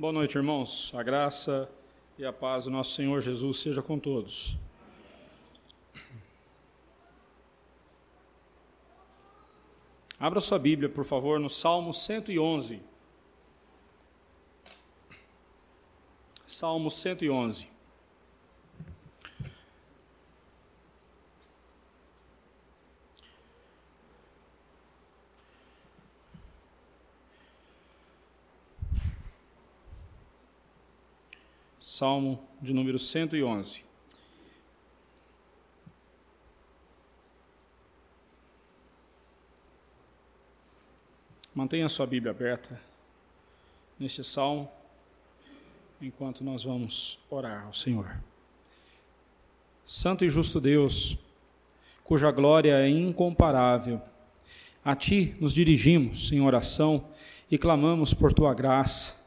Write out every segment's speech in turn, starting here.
Boa noite, irmãos. A graça e a paz do nosso Senhor Jesus seja com todos. Abra sua Bíblia, por favor, no Salmo 111. Salmo 111. Salmo de número 111. Mantenha a sua Bíblia aberta neste salmo, enquanto nós vamos orar ao Senhor. Santo e justo Deus, cuja glória é incomparável, a Ti nos dirigimos em oração e clamamos por Tua graça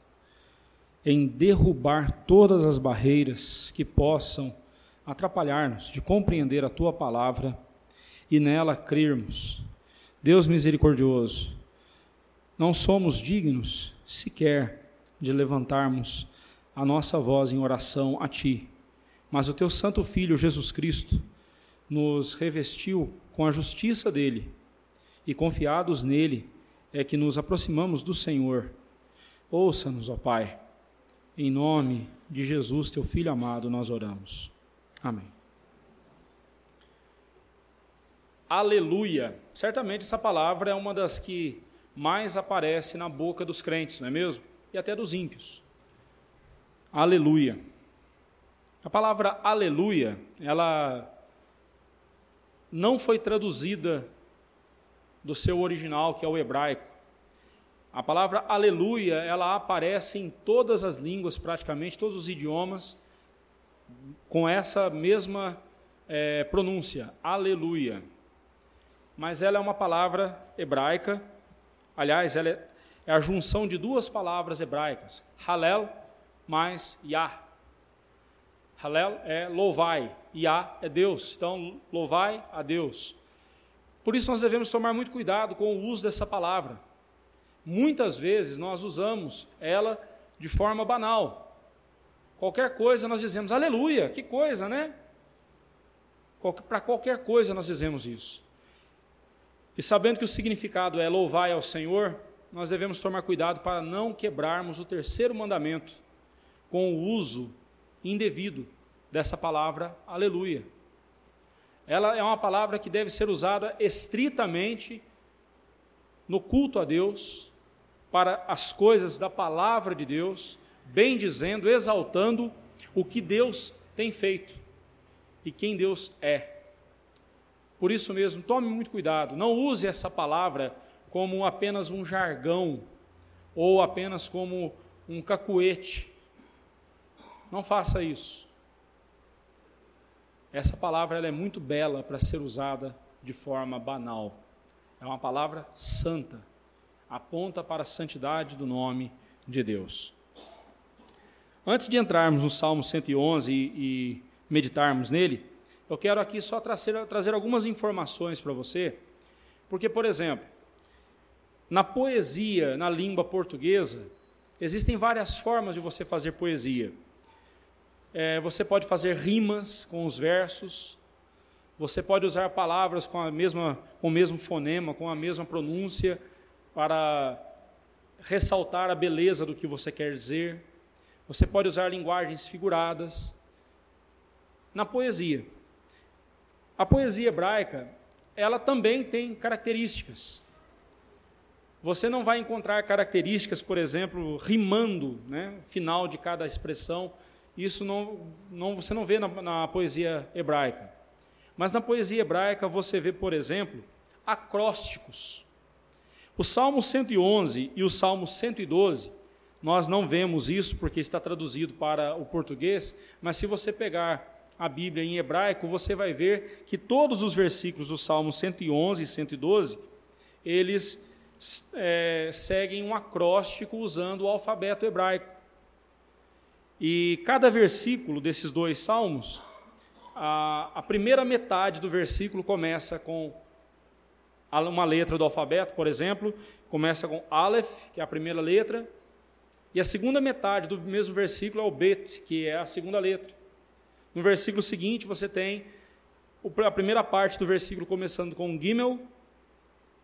em derrubar todas as barreiras que possam atrapalhar-nos de compreender a tua palavra e nela crermos. Deus misericordioso, não somos dignos sequer de levantarmos a nossa voz em oração a ti, mas o teu santo filho Jesus Cristo nos revestiu com a justiça dele e confiados nele é que nos aproximamos do Senhor. Ouça-nos, ó Pai em nome de Jesus, teu filho amado, nós oramos. Amém. Aleluia. Certamente essa palavra é uma das que mais aparece na boca dos crentes, não é mesmo? E até dos ímpios. Aleluia. A palavra aleluia, ela não foi traduzida do seu original, que é o hebraico. A palavra aleluia, ela aparece em todas as línguas, praticamente, todos os idiomas, com essa mesma é, pronúncia, aleluia. Mas ela é uma palavra hebraica, aliás, ela é, é a junção de duas palavras hebraicas, halel mais Yah. Halel é louvai, Yah é Deus, então louvai a Deus. Por isso nós devemos tomar muito cuidado com o uso dessa palavra Muitas vezes nós usamos ela de forma banal. Qualquer coisa nós dizemos aleluia, que coisa, né? Para qualquer coisa nós dizemos isso. E sabendo que o significado é louvar ao Senhor, nós devemos tomar cuidado para não quebrarmos o terceiro mandamento com o uso indevido dessa palavra aleluia. Ela é uma palavra que deve ser usada estritamente no culto a Deus, para as coisas da palavra de Deus, bem dizendo, exaltando o que Deus tem feito e quem Deus é. Por isso mesmo, tome muito cuidado, não use essa palavra como apenas um jargão ou apenas como um cacuete. Não faça isso. Essa palavra é muito bela para ser usada de forma banal. É uma palavra santa aponta para a santidade do nome de Deus. Antes de entrarmos no Salmo 111 e, e meditarmos nele, eu quero aqui só trazer, trazer algumas informações para você, porque, por exemplo, na poesia, na língua portuguesa, existem várias formas de você fazer poesia. É, você pode fazer rimas com os versos, você pode usar palavras com, a mesma, com o mesmo fonema, com a mesma pronúncia, para ressaltar a beleza do que você quer dizer. Você pode usar linguagens figuradas. Na poesia. A poesia hebraica, ela também tem características. Você não vai encontrar características, por exemplo, rimando, né, final de cada expressão. Isso não, não você não vê na, na poesia hebraica. Mas na poesia hebraica você vê, por exemplo, acrósticos. O Salmo 111 e o Salmo 112, nós não vemos isso porque está traduzido para o português, mas se você pegar a Bíblia em hebraico, você vai ver que todos os versículos do Salmo 111 e 112, eles é, seguem um acróstico usando o alfabeto hebraico. E cada versículo desses dois salmos, a, a primeira metade do versículo começa com uma letra do alfabeto, por exemplo, começa com Aleph, que é a primeira letra, E a segunda metade do mesmo versículo é o bet, que é a segunda letra. No versículo seguinte, você tem a primeira parte do versículo começando com Gimel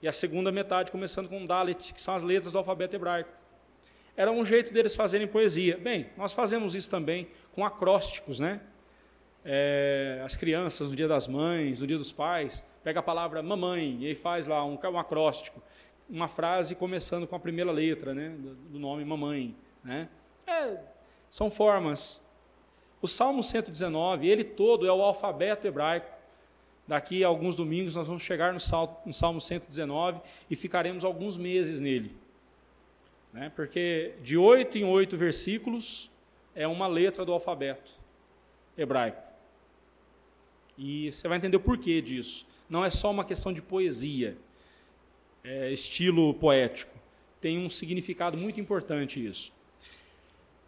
e a segunda metade começando com Dalet, que são as letras do alfabeto hebraico. Era um jeito deles fazerem poesia. Bem, nós fazemos isso também com acrósticos, né? É, as crianças, no dia das mães, no dia dos pais, pega a palavra mamãe e aí faz lá um, um acróstico uma frase começando com a primeira letra né, do nome mamãe. Né? É, são formas. O Salmo 119, ele todo é o alfabeto hebraico. Daqui a alguns domingos nós vamos chegar no Salmo, no Salmo 119 e ficaremos alguns meses nele. Né? Porque de oito em oito versículos é uma letra do alfabeto hebraico. E você vai entender o porquê disso. Não é só uma questão de poesia é, estilo poético. Tem um significado muito importante isso.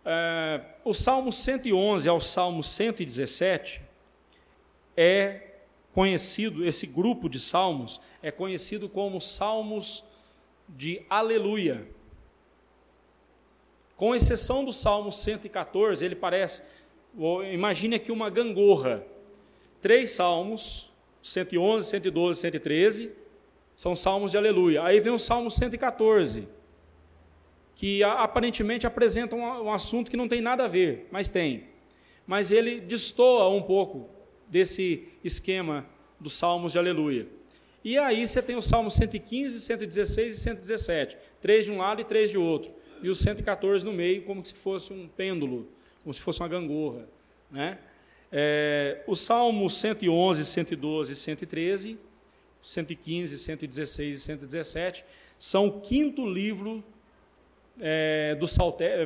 É, o Salmo 111 ao Salmo 117 é conhecido, esse grupo de salmos é conhecido como salmos de aleluia. Com exceção do Salmo 114, ele parece, imagine aqui uma gangorra. Três salmos, 111, 112, 113, são salmos de aleluia. Aí vem o Salmo 114, que aparentemente apresenta um, assunto que não tem nada a ver, mas tem. Mas ele destoa um pouco desse esquema dos salmos de aleluia. E aí você tem o Salmo 115, 116 e 117, três de um lado e três de outro, e o 114 no meio, como se fosse um pêndulo, como se fosse uma gangorra. Né? É, o Salmo 111, 112 e 113 115, 116 e 117, são o quinto livro é, do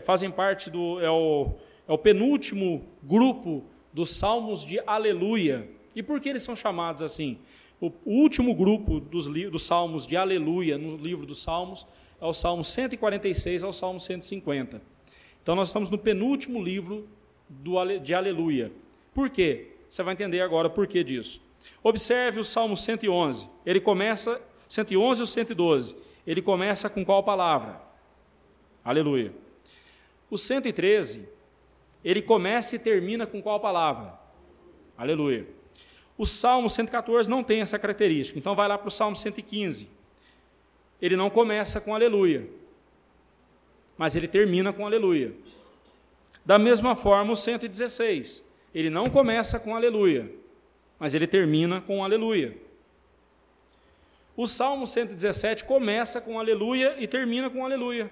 fazem parte do. É o, é o penúltimo grupo dos Salmos de Aleluia. E por que eles são chamados assim? O, último grupo dos, dos Salmos de Aleluia no livro dos Salmos é o Salmo 146 ao Salmo 150. Então nós estamos no penúltimo livro do, de Aleluia. Por quê? Você vai entender agora por que disso. Observe o Salmo 111. Ele começa, 111 ou 112. Ele começa com qual palavra? Aleluia. O 113, ele começa e termina com qual palavra? Aleluia. O Salmo 114 não tem essa característica. Então vai lá para o Salmo 115. Ele não começa com aleluia, mas ele termina com aleluia. Da mesma forma, o 116. Ele não começa com aleluia, mas ele termina com aleluia. O Salmo 117 começa com aleluia e termina com aleluia,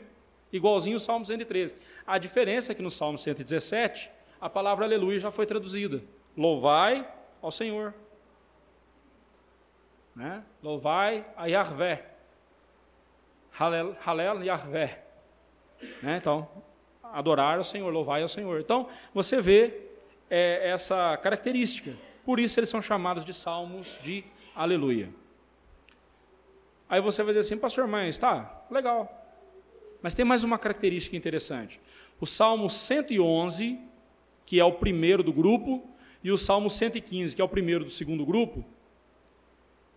igualzinho o Salmo 113. A diferença é que no Salmo 117, a palavra aleluia já foi traduzida. Louvai ao Senhor. Né? Louvai a Yahvé. Halel Yahvé. Né? Então, adorar ao Senhor, louvai ao Senhor. Então, você vê é, essa característica. Por isso eles são chamados de salmos de aleluia. Aí você vai dizer assim, pastor, mas tá, legal. Mas tem mais uma característica interessante. O Salmo 111, que é o primeiro do grupo, e o Salmo 115, que é o primeiro do segundo grupo,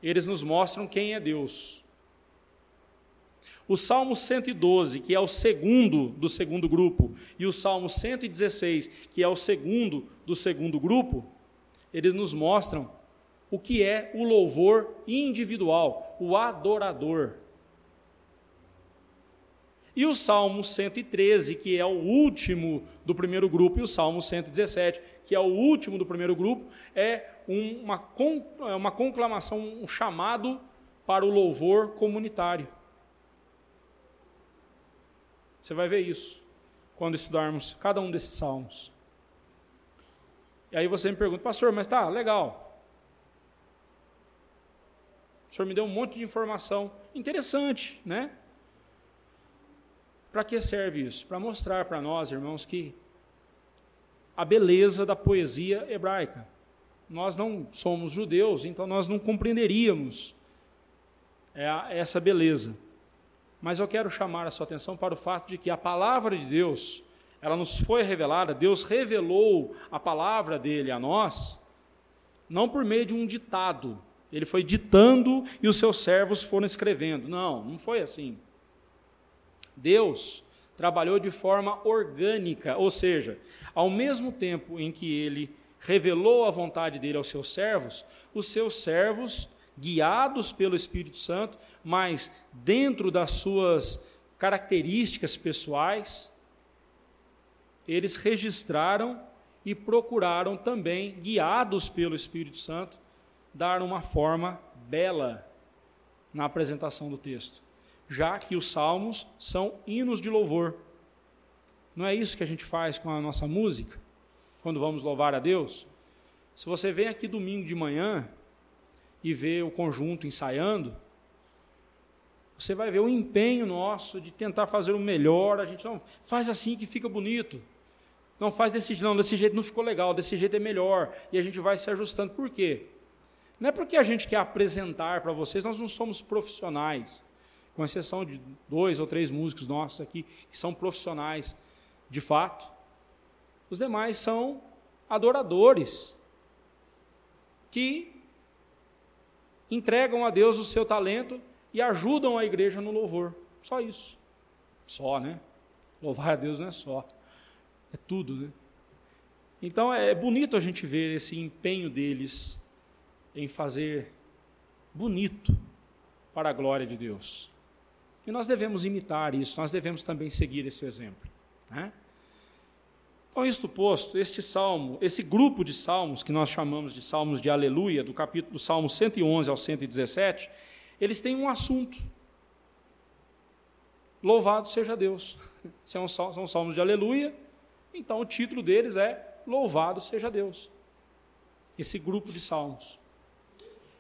eles nos mostram quem é Deus. O Salmo 112, que é o segundo do segundo grupo, e o Salmo 116, que é o segundo do segundo grupo, eles nos mostram o que é o louvor individual, o adorador. E o Salmo 113, que é o último do primeiro grupo, e o Salmo 117, que é o último do primeiro grupo, é uma, é uma conclamação, um chamado para o louvor comunitário. Você vai ver isso quando estudarmos cada um desses salmos. E aí você me pergunta, pastor, mas tá, legal. O senhor me deu um monte de informação interessante, né? Para que serve isso? Para mostrar para nós, irmãos, que a beleza da poesia hebraica. Nós não somos judeus, então nós não compreenderíamos essa beleza. Mas eu quero chamar a sua atenção para o fato de que a palavra de Deus ela nos foi revelada, Deus revelou a palavra dele a nós, não por meio de um ditado, ele foi ditando e os seus servos foram escrevendo. Não, não foi assim. Deus trabalhou de forma orgânica, ou seja, ao mesmo tempo em que ele revelou a vontade dele aos seus servos, os seus servos, guiados pelo Espírito Santo, mas dentro das suas características pessoais, eles registraram e procuraram também, guiados pelo Espírito Santo, dar uma forma bela na apresentação do texto, já que os salmos são hinos de louvor. Não é isso que a gente faz com a nossa música, quando vamos louvar a Deus? Se você vem aqui domingo de manhã e vê o conjunto ensaiando, você vai ver o empenho nosso de tentar fazer o melhor. A gente não faz assim que fica bonito. Não faz desse não, desse jeito não ficou legal, desse jeito é melhor. E a gente vai se ajustando. Por quê? Não é porque a gente quer apresentar para vocês, nós não somos profissionais, com exceção de dois ou três músicos nossos aqui que são profissionais, de fato. Os demais são adoradores que entregam a Deus o seu talento e ajudam a igreja no louvor. Só isso. Só, né? Louvar a Deus não é só. É tudo, né? Então é bonito a gente ver esse empenho deles em fazer bonito para a glória de Deus. E nós devemos imitar isso, nós devemos também seguir esse exemplo. Né? Então, isto posto, este salmo, esse grupo de salmos, que nós chamamos de salmos de aleluia, do capítulo do Salmo 111 ao 117, eles têm um assunto. Louvado seja Deus. São, são salmos de aleluia, então o título deles é Louvado seja Deus. Esse grupo de salmos.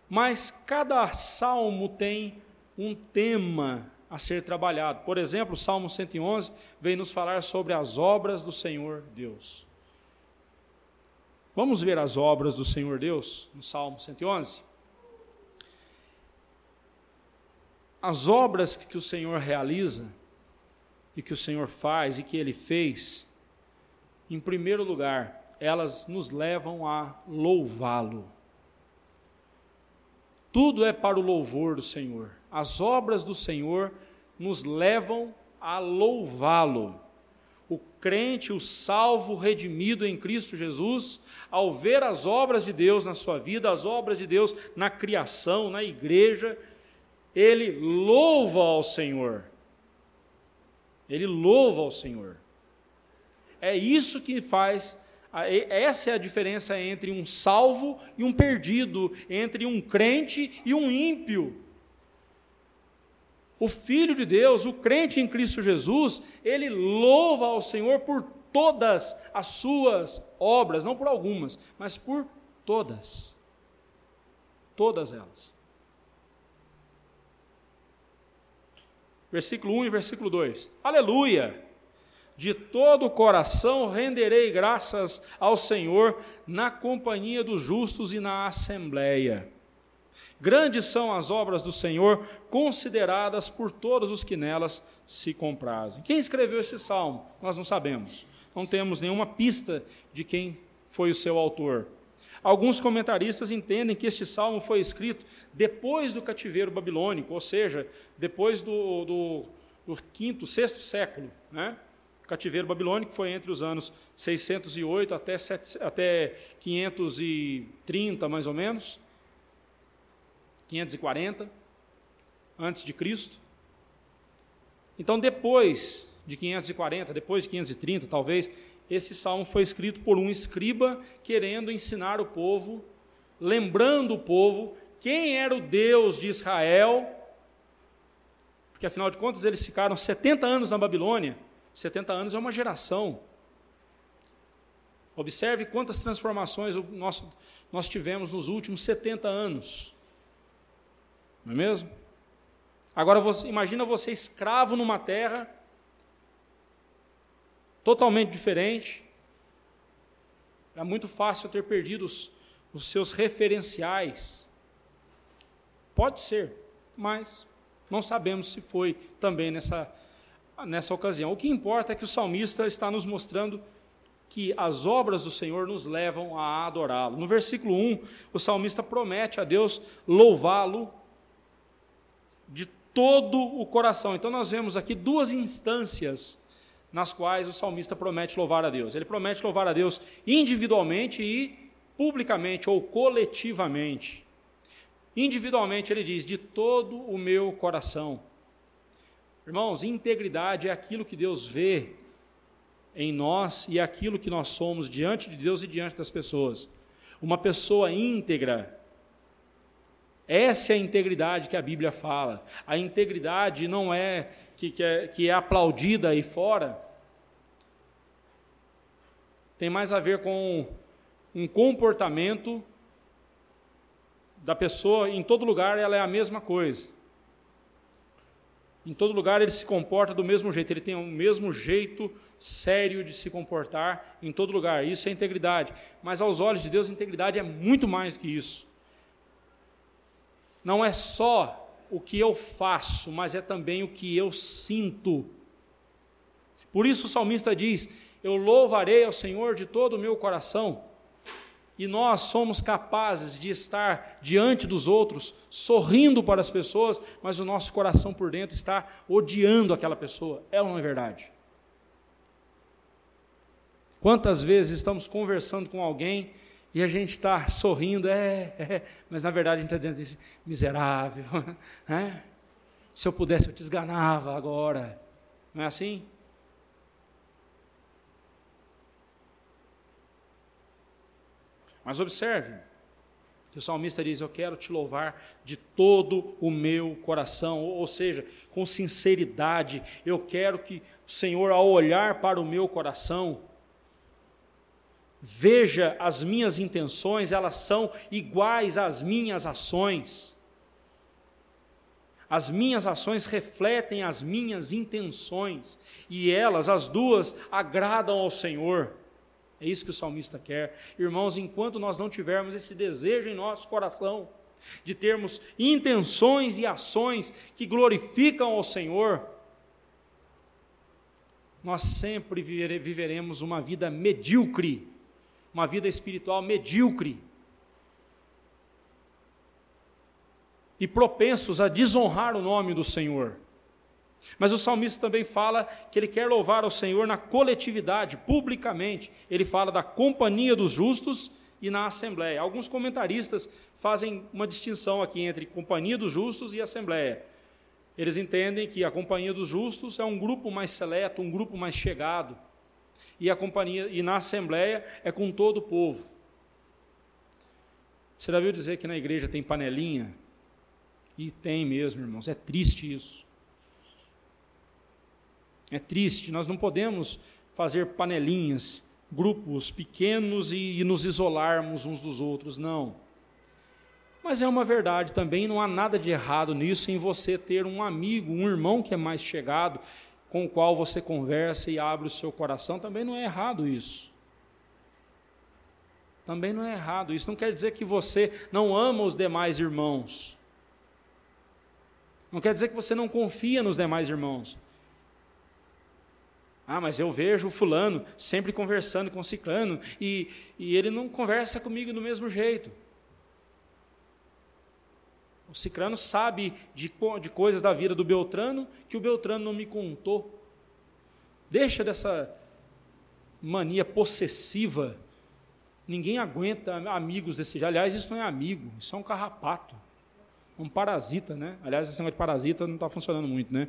Mas cada salmo tem um tema a ser trabalhado. Por exemplo, o Salmo 111 vem nos falar sobre as obras do Senhor Deus. Vamos ver as obras do Senhor Deus no Salmo 111? As obras que o Senhor realiza e que o Senhor faz e que ele fez, em primeiro lugar, elas nos levam a louvá-lo. Tudo é para o louvor do Senhor. As obras do Senhor nos levam a louvá-lo. O crente, o salvo, redimido em Cristo Jesus, ao ver as obras de Deus na sua vida, as obras de Deus na criação, na igreja, ele louva ao Senhor. Ele louva ao Senhor. É isso que faz essa é a diferença entre um salvo e um perdido, entre um crente e um ímpio. O Filho de Deus, o crente em Cristo Jesus, ele louva ao Senhor por todas as suas obras, não por algumas, mas por todas. Todas elas. Versículo 1 e versículo 2. Aleluia! De todo o coração renderei graças ao Senhor na companhia dos justos e na assembleia. Grandes são as obras do Senhor, consideradas por todos os que nelas se comprazem. Quem escreveu esse salmo? Nós não sabemos. Não temos nenhuma pista de quem foi o seu autor. Alguns comentaristas entendem que este salmo foi escrito depois do cativeiro babilônico, ou seja, depois do, do, do quinto, sexto século. Né? O cativeiro babilônico foi entre os anos 608 até, 7, até 530, mais ou menos. 540 antes de Cristo. Então, depois de 540, depois de 530, talvez, esse salmo foi escrito por um escriba querendo ensinar o povo, lembrando o povo quem era o Deus de Israel, porque afinal de contas eles ficaram 70 anos na Babilônia 70 anos é uma geração. Observe quantas transformações nós, nós tivemos nos últimos 70 anos. Não é mesmo? Agora, você, imagina você escravo numa terra totalmente diferente. É muito fácil ter perdido os, os seus referenciais. Pode ser, mas não sabemos se foi também nessa, nessa ocasião. O que importa é que o salmista está nos mostrando que as obras do Senhor nos levam a adorá-lo. No versículo 1, o salmista promete a Deus louvá-lo de todo o coração. Então nós vemos aqui duas instâncias nas quais o salmista promete louvar a Deus. Ele promete louvar a Deus individualmente e publicamente ou coletivamente. Individualmente, ele diz: de todo o meu coração. Irmãos, integridade é aquilo que Deus vê em nós e é aquilo que nós somos diante de Deus e diante das pessoas. Uma pessoa íntegra, essa é a integridade que a Bíblia fala. A integridade não é que, que, é que é aplaudida aí fora, tem mais a ver com um comportamento da pessoa, em todo lugar ela é a mesma coisa. Em todo lugar ele se comporta do mesmo jeito, ele tem o mesmo jeito sério de se comportar em todo lugar. Isso é integridade. Mas aos olhos de Deus, integridade é muito mais do que isso. Não é só o que eu faço, mas é também o que eu sinto. Por isso o salmista diz: Eu louvarei ao Senhor de todo o meu coração. E nós somos capazes de estar diante dos outros, sorrindo para as pessoas, mas o nosso coração por dentro está odiando aquela pessoa. É ou não é verdade? Quantas vezes estamos conversando com alguém e a gente está sorrindo, é, é, mas na verdade a gente está dizendo assim, miserável, é? se eu pudesse eu te esganava agora, não é assim? Mas observe, o salmista diz: Eu quero te louvar de todo o meu coração, ou seja, com sinceridade, eu quero que o Senhor, ao olhar para o meu coração, veja as minhas intenções, elas são iguais às minhas ações. As minhas ações refletem as minhas intenções, e elas, as duas, agradam ao Senhor. É isso que o salmista quer. Irmãos, enquanto nós não tivermos esse desejo em nosso coração, de termos intenções e ações que glorificam ao Senhor, nós sempre viveremos uma vida medíocre, uma vida espiritual medíocre. E propensos a desonrar o nome do Senhor. Mas o salmista também fala que ele quer louvar ao Senhor na coletividade, publicamente. Ele fala da companhia dos justos e na assembleia. Alguns comentaristas fazem uma distinção aqui entre companhia dos justos e assembleia. Eles entendem que a companhia dos justos é um grupo mais seleto, um grupo mais chegado. E a companhia e na assembleia é com todo o povo. Você já viu dizer que na igreja tem panelinha? E tem mesmo, irmãos. É triste isso. É triste, nós não podemos fazer panelinhas, grupos pequenos e, e nos isolarmos uns dos outros, não. Mas é uma verdade também, não há nada de errado nisso em você ter um amigo, um irmão que é mais chegado, com o qual você conversa e abre o seu coração, também não é errado isso. Também não é errado. Isso não quer dizer que você não ama os demais irmãos. Não quer dizer que você não confia nos demais irmãos. Ah, mas eu vejo o fulano sempre conversando com o ciclano e, e ele não conversa comigo do mesmo jeito. O ciclano sabe de, de coisas da vida do Beltrano que o Beltrano não me contou. Deixa dessa mania possessiva. Ninguém aguenta amigos desse jeito. Aliás, isso não é amigo, isso é um carrapato. Um parasita, né? Aliás, esse negócio de parasita não está funcionando muito, né?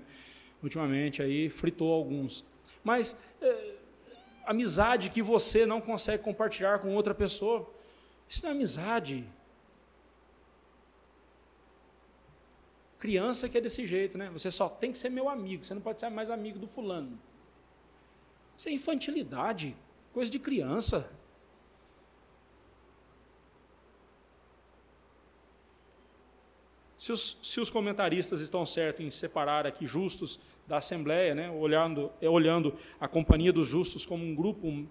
Ultimamente aí fritou alguns mas é, amizade que você não consegue compartilhar com outra pessoa. Isso não é amizade. Criança que é desse jeito, né? Você só tem que ser meu amigo, você não pode ser mais amigo do fulano. Isso é infantilidade, coisa de criança. Se os, se os comentaristas estão certos em separar aqui justos da Assembleia, né, olhando, é, olhando a Companhia dos Justos como um grupo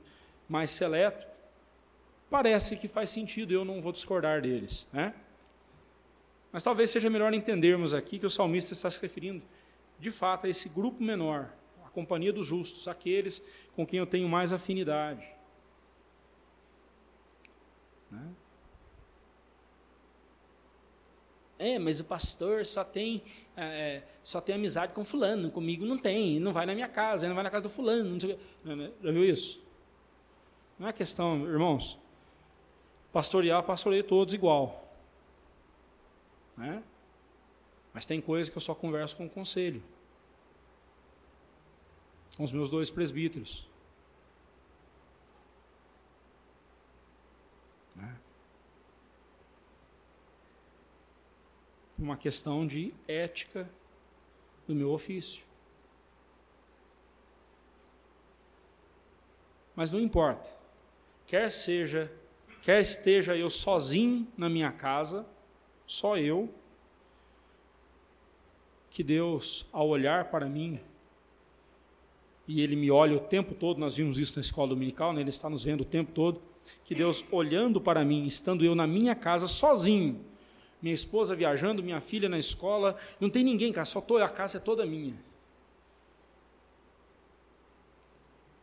mais seleto, parece que faz sentido, eu não vou discordar deles. Né? Mas talvez seja melhor entendermos aqui que o salmista está se referindo, de fato, a esse grupo menor, a Companhia dos Justos, aqueles com quem eu tenho mais afinidade. Né? É, mas o pastor só tem é, só tem amizade com fulano, comigo não tem, não vai na minha casa, não vai na casa do fulano, não sei Já viu isso? Não é questão, irmãos, pastorear, pastorei todos igual. Né? Mas tem coisas que eu só converso com o conselho. Com os meus dois presbíteros. Né? Uma questão de ética do meu ofício. Mas não importa. Quer seja, quer esteja eu sozinho na minha casa, só eu, que Deus, ao olhar para mim, e Ele me olha o tempo todo, nós vimos isso na escola dominical, né? Ele está nos vendo o tempo todo, que Deus olhando para mim, estando eu na minha casa sozinho, minha esposa viajando, minha filha na escola, não tem ninguém, cara, só estou, a casa é toda minha.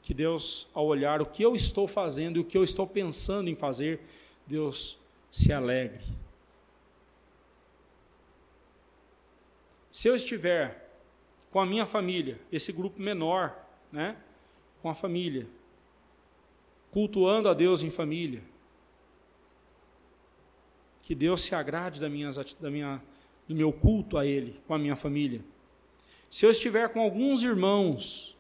Que Deus, ao olhar o que eu estou fazendo e o que eu estou pensando em fazer, Deus se alegre. Se eu estiver com a minha família, esse grupo menor, né, com a família, cultuando a Deus em família, que Deus se agrade da minha, da minha, do meu culto a Ele, com a minha família. Se eu estiver com alguns irmãos,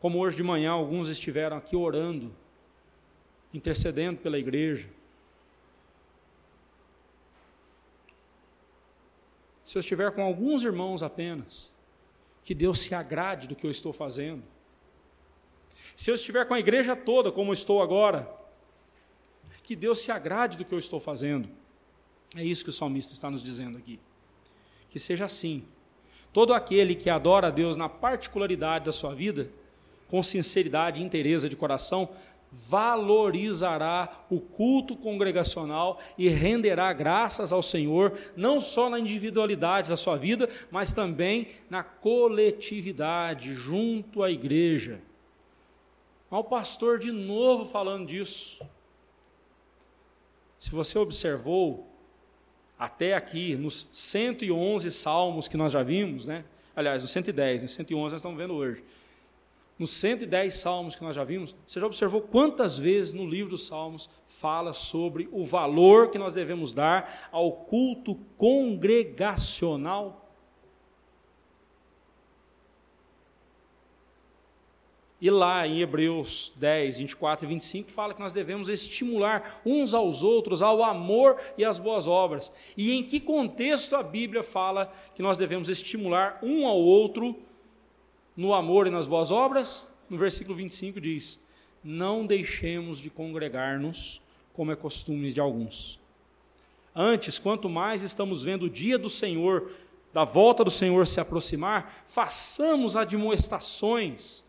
como hoje de manhã alguns estiveram aqui orando, intercedendo pela igreja, se eu estiver com alguns irmãos apenas, que Deus se agrade do que eu estou fazendo. Se eu estiver com a igreja toda, como estou agora, que Deus se agrade do que eu estou fazendo. É isso que o salmista está nos dizendo aqui. Que seja assim. Todo aquele que adora a Deus na particularidade da sua vida, com sinceridade e inteireza de coração, valorizará o culto congregacional e renderá graças ao Senhor, não só na individualidade da sua vida, mas também na coletividade, junto à igreja. Olha o pastor de novo falando disso. Se você observou até aqui, nos 111 salmos que nós já vimos, né? aliás, nos 110, né? 111 nós estamos vendo hoje nos 110 salmos que nós já vimos, você já observou quantas vezes no livro dos salmos fala sobre o valor que nós devemos dar ao culto congregacional? E lá em Hebreus 10, 24 e 25 fala que nós devemos estimular uns aos outros ao amor e às boas obras. E em que contexto a Bíblia fala que nós devemos estimular um ao outro no amor e nas boas obras, no versículo 25 diz: Não deixemos de congregar-nos, como é costume de alguns. Antes, quanto mais estamos vendo o dia do Senhor, da volta do Senhor se aproximar, façamos admoestações,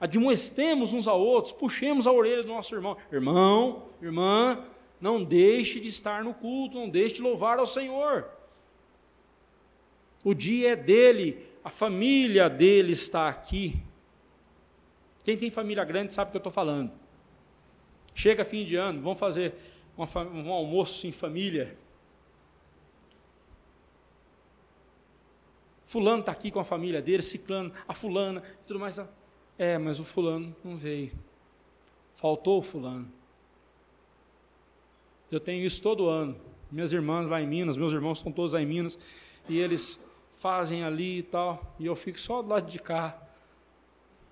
admoestemos uns a outros, puxemos a orelha do nosso irmão. Irmão, irmã, não deixe de estar no culto, não deixe de louvar ao Senhor. O dia é dele, a família dele está aqui. Quem tem família grande sabe o que eu estou falando. Chega fim de ano, vamos fazer um almoço em família. Fulano está aqui com a família dele, ciclano, a fulana e tudo mais. É, mas o fulano não veio. Faltou o fulano. Eu tenho isso todo ano. Minhas irmãs lá em Minas, meus irmãos estão todos lá em Minas, e eles fazem ali e tal, e eu fico só do lado de cá,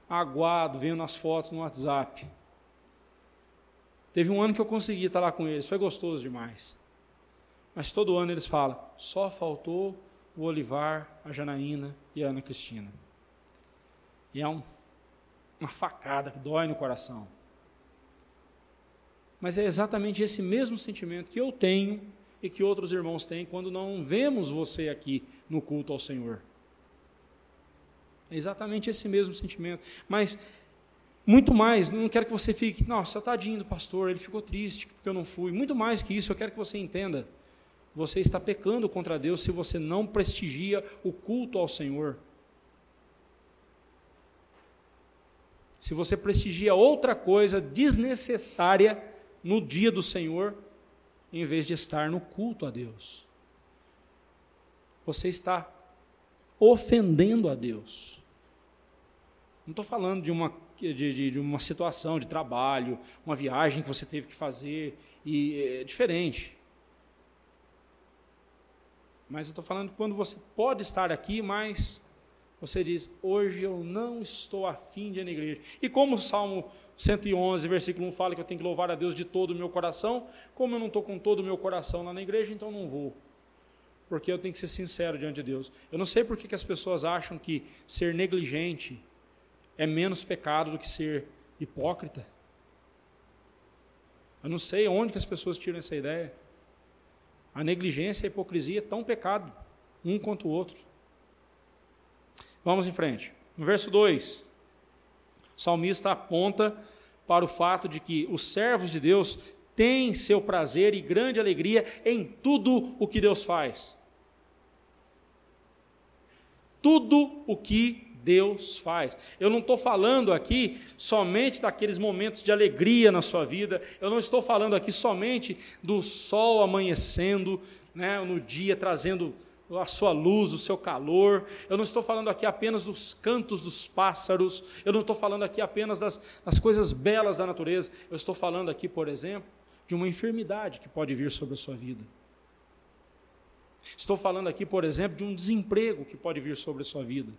aguado, vendo as fotos no WhatsApp. Teve um ano que eu consegui estar lá com eles, foi gostoso demais. Mas todo ano eles falam, só faltou o Olivar, a Janaína e a Ana Cristina. E é um, uma facada que dói no coração. Mas é exatamente esse mesmo sentimento que eu tenho e que outros irmãos têm quando não vemos você aqui no culto ao Senhor. É exatamente esse mesmo sentimento. Mas, muito mais, não quero que você fique, nossa, tadinho do pastor, ele ficou triste porque eu não fui. Muito mais que isso, eu quero que você entenda. Você está pecando contra Deus se você não prestigia o culto ao Senhor. Se você prestigia outra coisa desnecessária no dia do Senhor, em vez de estar no culto a Deus. Você está ofendendo a Deus. Não estou falando de uma, de, de, de, uma situação de trabalho, uma viagem que você teve que fazer, e é diferente. Mas eu estou falando quando você pode estar aqui, mas você diz, hoje eu não estou afim de ir na igreja. E como o Salmo 111, versículo 1 fala que eu tenho que louvar a Deus de todo o meu coração, como eu não estou com todo o meu coração lá na igreja, então não vou. Porque eu tenho que ser sincero diante de Deus. Eu não sei por que as pessoas acham que ser negligente é menos pecado do que ser hipócrita. Eu não sei onde que as pessoas tiram essa ideia. A negligência e a hipocrisia é tão pecado, um quanto o outro. Vamos em frente. No verso 2, o salmista aponta para o fato de que os servos de Deus têm seu prazer e grande alegria em tudo o que Deus faz. Tudo o que Deus faz. Eu não estou falando aqui somente daqueles momentos de alegria na sua vida, eu não estou falando aqui somente do sol amanhecendo né, no dia, trazendo a sua luz, o seu calor. Eu não estou falando aqui apenas dos cantos dos pássaros, eu não estou falando aqui apenas das, das coisas belas da natureza, eu estou falando aqui, por exemplo, de uma enfermidade que pode vir sobre a sua vida. Estou falando aqui, por exemplo, de um desemprego que pode vir sobre a sua vida.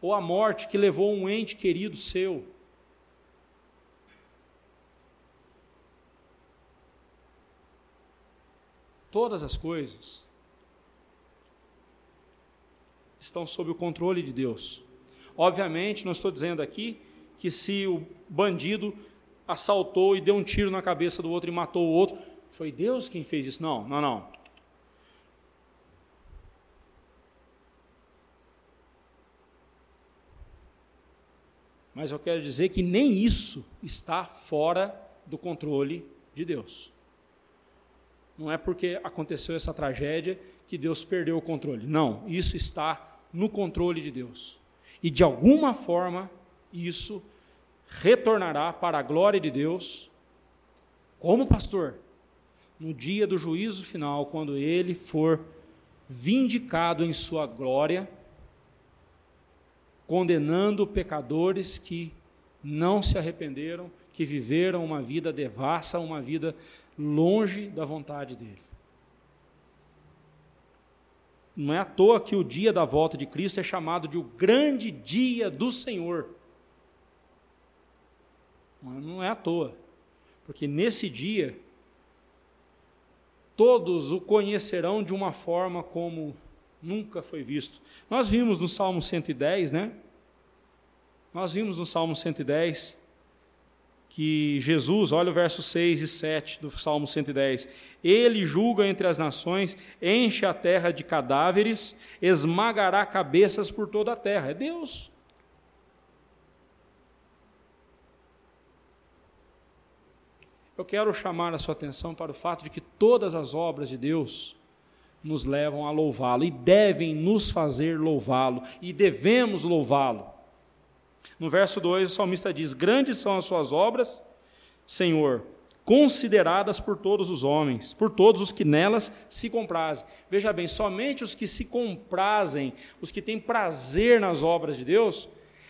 Ou a morte que levou um ente querido seu. Todas as coisas estão sob o controle de Deus. Obviamente, não estou dizendo aqui que se o bandido assaltou e deu um tiro na cabeça do outro e matou o outro, foi Deus quem fez isso. Não, não, não. Mas eu quero dizer que nem isso está fora do controle de Deus. Não é porque aconteceu essa tragédia que Deus perdeu o controle. Não, isso está no controle de Deus. E de alguma forma, isso retornará para a glória de Deus. Como pastor? No dia do juízo final, quando ele for vindicado em sua glória, condenando pecadores que não se arrependeram, que viveram uma vida devassa, uma vida longe da vontade dele. Não é à toa que o dia da volta de Cristo é chamado de o grande dia do Senhor. Não é à toa, porque nesse dia todos o conhecerão de uma forma como nunca foi visto. Nós vimos no Salmo 110, né? Nós vimos no Salmo 110 que Jesus, olha o verso 6 e 7 do Salmo 110, ele julga entre as nações, enche a terra de cadáveres, esmagará cabeças por toda a terra. É Deus. Eu quero chamar a sua atenção para o fato de que todas as obras de Deus nos levam a louvá-lo e devem nos fazer louvá-lo e devemos louvá-lo. No verso 2, o salmista diz: Grandes são as suas obras, Senhor, consideradas por todos os homens, por todos os que nelas se comprazem. Veja bem, somente os que se comprazem, os que têm prazer nas obras de Deus,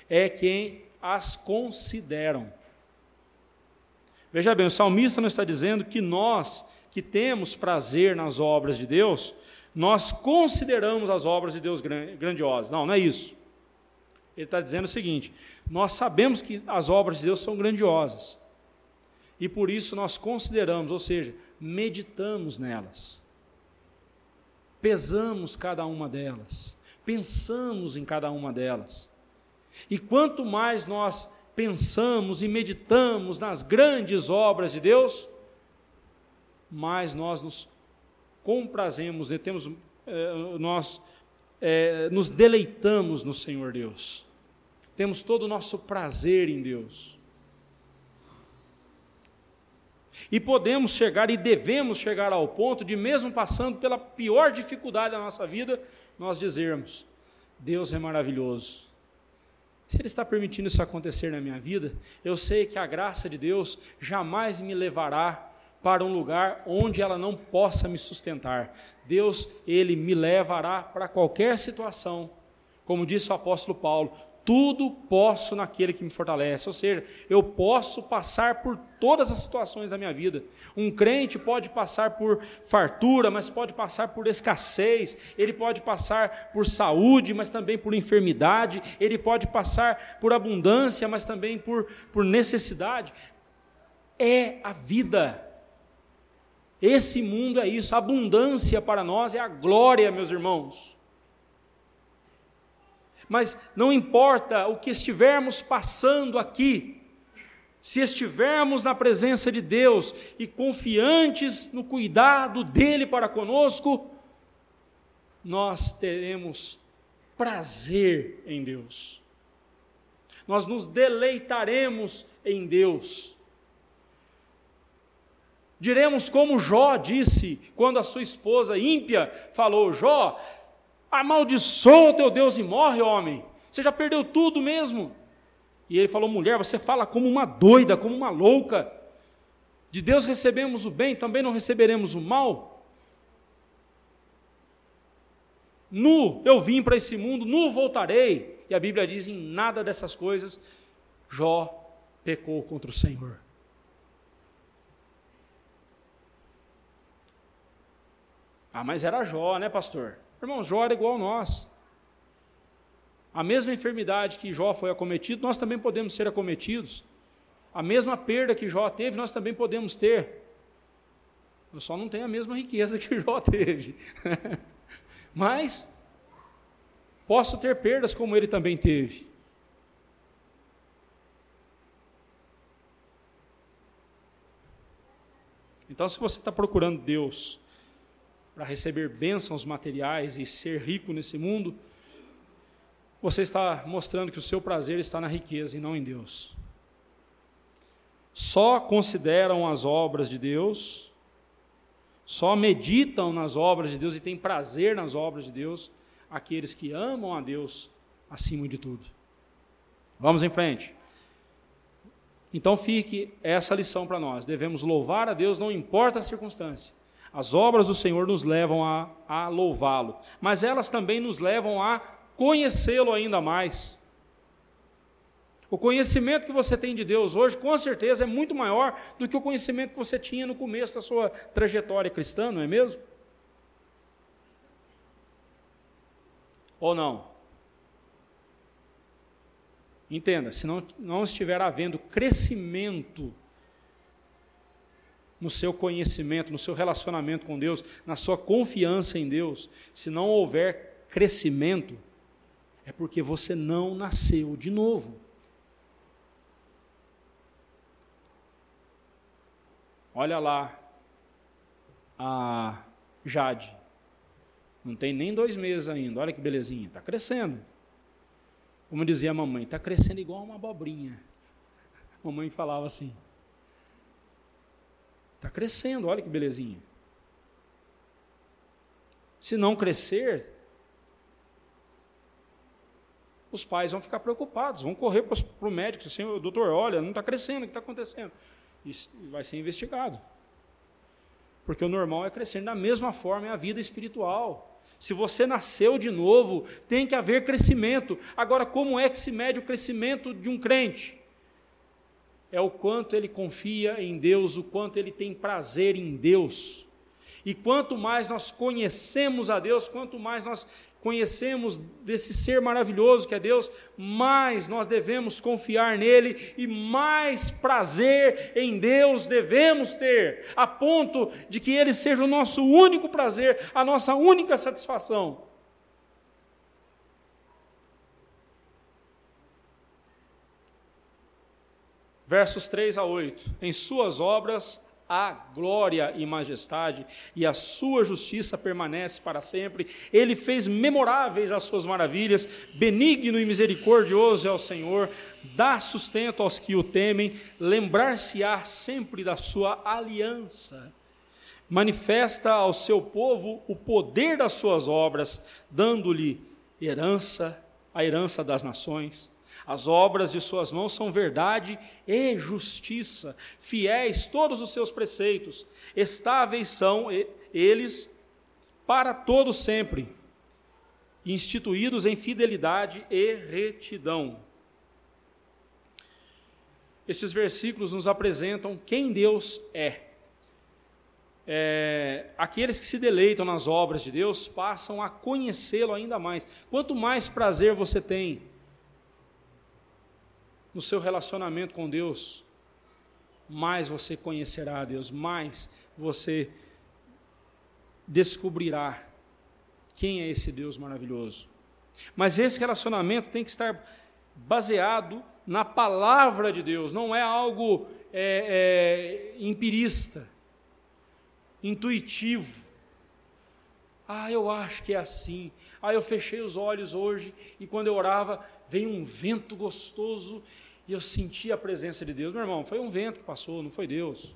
é quem as consideram. Veja bem, o salmista não está dizendo que nós, que temos prazer nas obras de Deus, nós consideramos as obras de Deus grandiosas. Não, não é isso. Ele está dizendo o seguinte: nós sabemos que as obras de Deus são grandiosas. E por isso nós consideramos, ou seja, meditamos nelas. Pesamos cada uma delas. Pensamos em cada uma delas. E quanto mais nós pensamos e meditamos nas grandes obras de Deus, mais nós nos comprazemos, temos, eh, nós eh, nos deleitamos no Senhor Deus. Temos todo o nosso prazer em Deus. E podemos chegar e devemos chegar ao ponto de, mesmo passando pela pior dificuldade da nossa vida, nós dizermos: Deus é maravilhoso. Se Ele está permitindo isso acontecer na minha vida, eu sei que a graça de Deus jamais me levará para um lugar onde ela não possa me sustentar. Deus, ele me levará para qualquer situação. Como disse o apóstolo Paulo, tudo posso naquele que me fortalece. Ou seja, eu posso passar por todas as situações da minha vida. Um crente pode passar por fartura, mas pode passar por escassez, ele pode passar por saúde, mas também por enfermidade, ele pode passar por abundância, mas também por, por necessidade. É a vida. Esse mundo é isso, a abundância para nós é a glória, meus irmãos mas não importa o que estivermos passando aqui, se estivermos na presença de Deus e confiantes no cuidado dele para conosco, nós teremos prazer em Deus. Nós nos deleitaremos em Deus. Diremos como Jó disse, quando a sua esposa ímpia falou: Jó, Amaldiçoa o teu Deus e morre, homem. Você já perdeu tudo mesmo. E ele falou: mulher, você fala como uma doida, como uma louca. De Deus recebemos o bem, também não receberemos o mal. Nu eu vim para esse mundo, nu voltarei. E a Bíblia diz: em nada dessas coisas, Jó pecou contra o Senhor. Ah, mas era Jó, né, pastor? Irmão, Jó era igual a nós. A mesma enfermidade que Jó foi acometido, nós também podemos ser acometidos. A mesma perda que Jó teve, nós também podemos ter. Eu só não tenho a mesma riqueza que Jó teve. Mas posso ter perdas como ele também teve. Então, se você está procurando Deus para receber bênçãos materiais e ser rico nesse mundo, você está mostrando que o seu prazer está na riqueza e não em Deus. Só consideram as obras de Deus, só meditam nas obras de Deus e têm prazer nas obras de Deus aqueles que amam a Deus acima de tudo. Vamos em frente. Então fique essa lição para nós. Devemos louvar a Deus, não importa a circunstância. As obras do Senhor nos levam a, a louvá-lo, mas elas também nos levam a conhecê-lo ainda mais. O conhecimento que você tem de Deus hoje, com certeza, é muito maior do que o conhecimento que você tinha no começo da sua trajetória cristã, não é mesmo? Ou não? Entenda, se não, não estiver havendo crescimento no seu conhecimento, no seu relacionamento com Deus, na sua confiança em Deus, se não houver crescimento, é porque você não nasceu de novo. Olha lá a Jade. Não tem nem dois meses ainda. Olha que belezinha. Está crescendo. Como dizia a mamãe, está crescendo igual uma abobrinha. A mamãe falava assim. Está crescendo, olha que belezinha. Se não crescer, os pais vão ficar preocupados, vão correr para o médico, assim, doutor, olha, não está crescendo, o que está acontecendo? E vai ser investigado. Porque o normal é crescer. Da mesma forma é a vida espiritual. Se você nasceu de novo, tem que haver crescimento. Agora, como é que se mede o crescimento de um crente? É o quanto ele confia em Deus, o quanto ele tem prazer em Deus. E quanto mais nós conhecemos a Deus, quanto mais nós conhecemos desse ser maravilhoso que é Deus, mais nós devemos confiar nele e mais prazer em Deus devemos ter, a ponto de que ele seja o nosso único prazer, a nossa única satisfação. Versos 3 a 8. Em suas obras há glória e majestade, e a sua justiça permanece para sempre. Ele fez memoráveis as suas maravilhas, benigno e misericordioso é o Senhor, dá sustento aos que o temem, lembrar-se-á sempre da sua aliança. Manifesta ao seu povo o poder das suas obras, dando-lhe herança, a herança das nações As obras de suas mãos são verdade e justiça, fiéis todos os seus preceitos, estáveis são eles para todo sempre, instituídos em fidelidade e retidão. Estes versículos nos apresentam quem Deus é. é. Aqueles que se deleitam nas obras de Deus passam a conhecê-lo ainda mais. Quanto mais prazer você tem no seu relacionamento com Deus, mais você conhecerá a Deus, mais você descobrirá quem é esse Deus maravilhoso. Mas esse relacionamento tem que estar baseado na palavra de Deus, não é algo é, é, empirista, intuitivo. Ah, eu acho que é assim. Ah, eu fechei os olhos hoje e quando eu orava veio um vento gostoso e eu senti a presença de Deus. Meu irmão, foi um vento que passou, não foi Deus.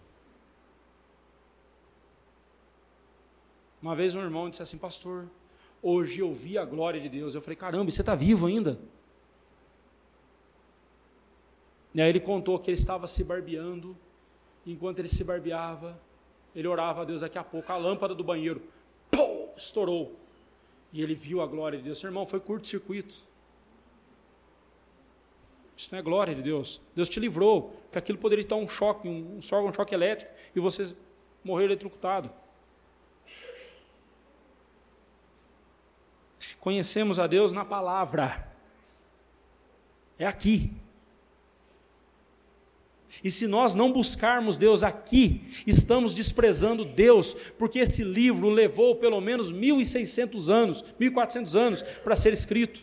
Uma vez um irmão disse assim, pastor, hoje eu vi a glória de Deus. Eu falei, caramba, você está vivo ainda? E aí ele contou que ele estava se barbeando, e enquanto ele se barbeava, ele orava a Deus daqui a pouco, a lâmpada do banheiro, estourou. E ele viu a glória de Deus. Seu irmão, foi curto-circuito. Isso não é glória de Deus. Deus te livrou, que aquilo poderia estar um choque, um, um choque elétrico, e você morreu eletrocutado. Conhecemos a Deus na palavra. É aqui. E se nós não buscarmos Deus aqui, estamos desprezando Deus, porque esse livro levou pelo menos 1.600 anos, 1.400 anos para ser escrito.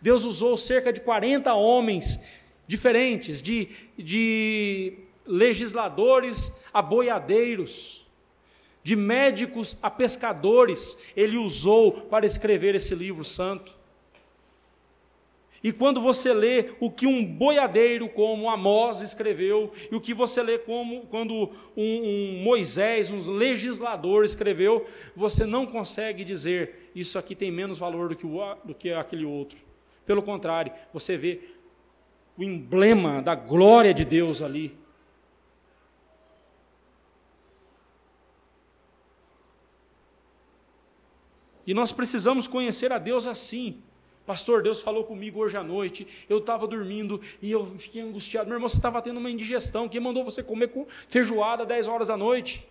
Deus usou cerca de 40 homens diferentes, de, de legisladores a boiadeiros, de médicos a pescadores, ele usou para escrever esse livro santo. E quando você lê o que um boiadeiro como Amós escreveu, e o que você lê como quando um, um Moisés, um legislador escreveu, você não consegue dizer isso aqui tem menos valor do que, o, do que aquele outro. Pelo contrário, você vê o emblema da glória de Deus ali. E nós precisamos conhecer a Deus assim. Pastor, Deus falou comigo hoje à noite. Eu estava dormindo e eu fiquei angustiado. Meu irmão, você estava tendo uma indigestão. Quem mandou você comer com feijoada às 10 horas da noite?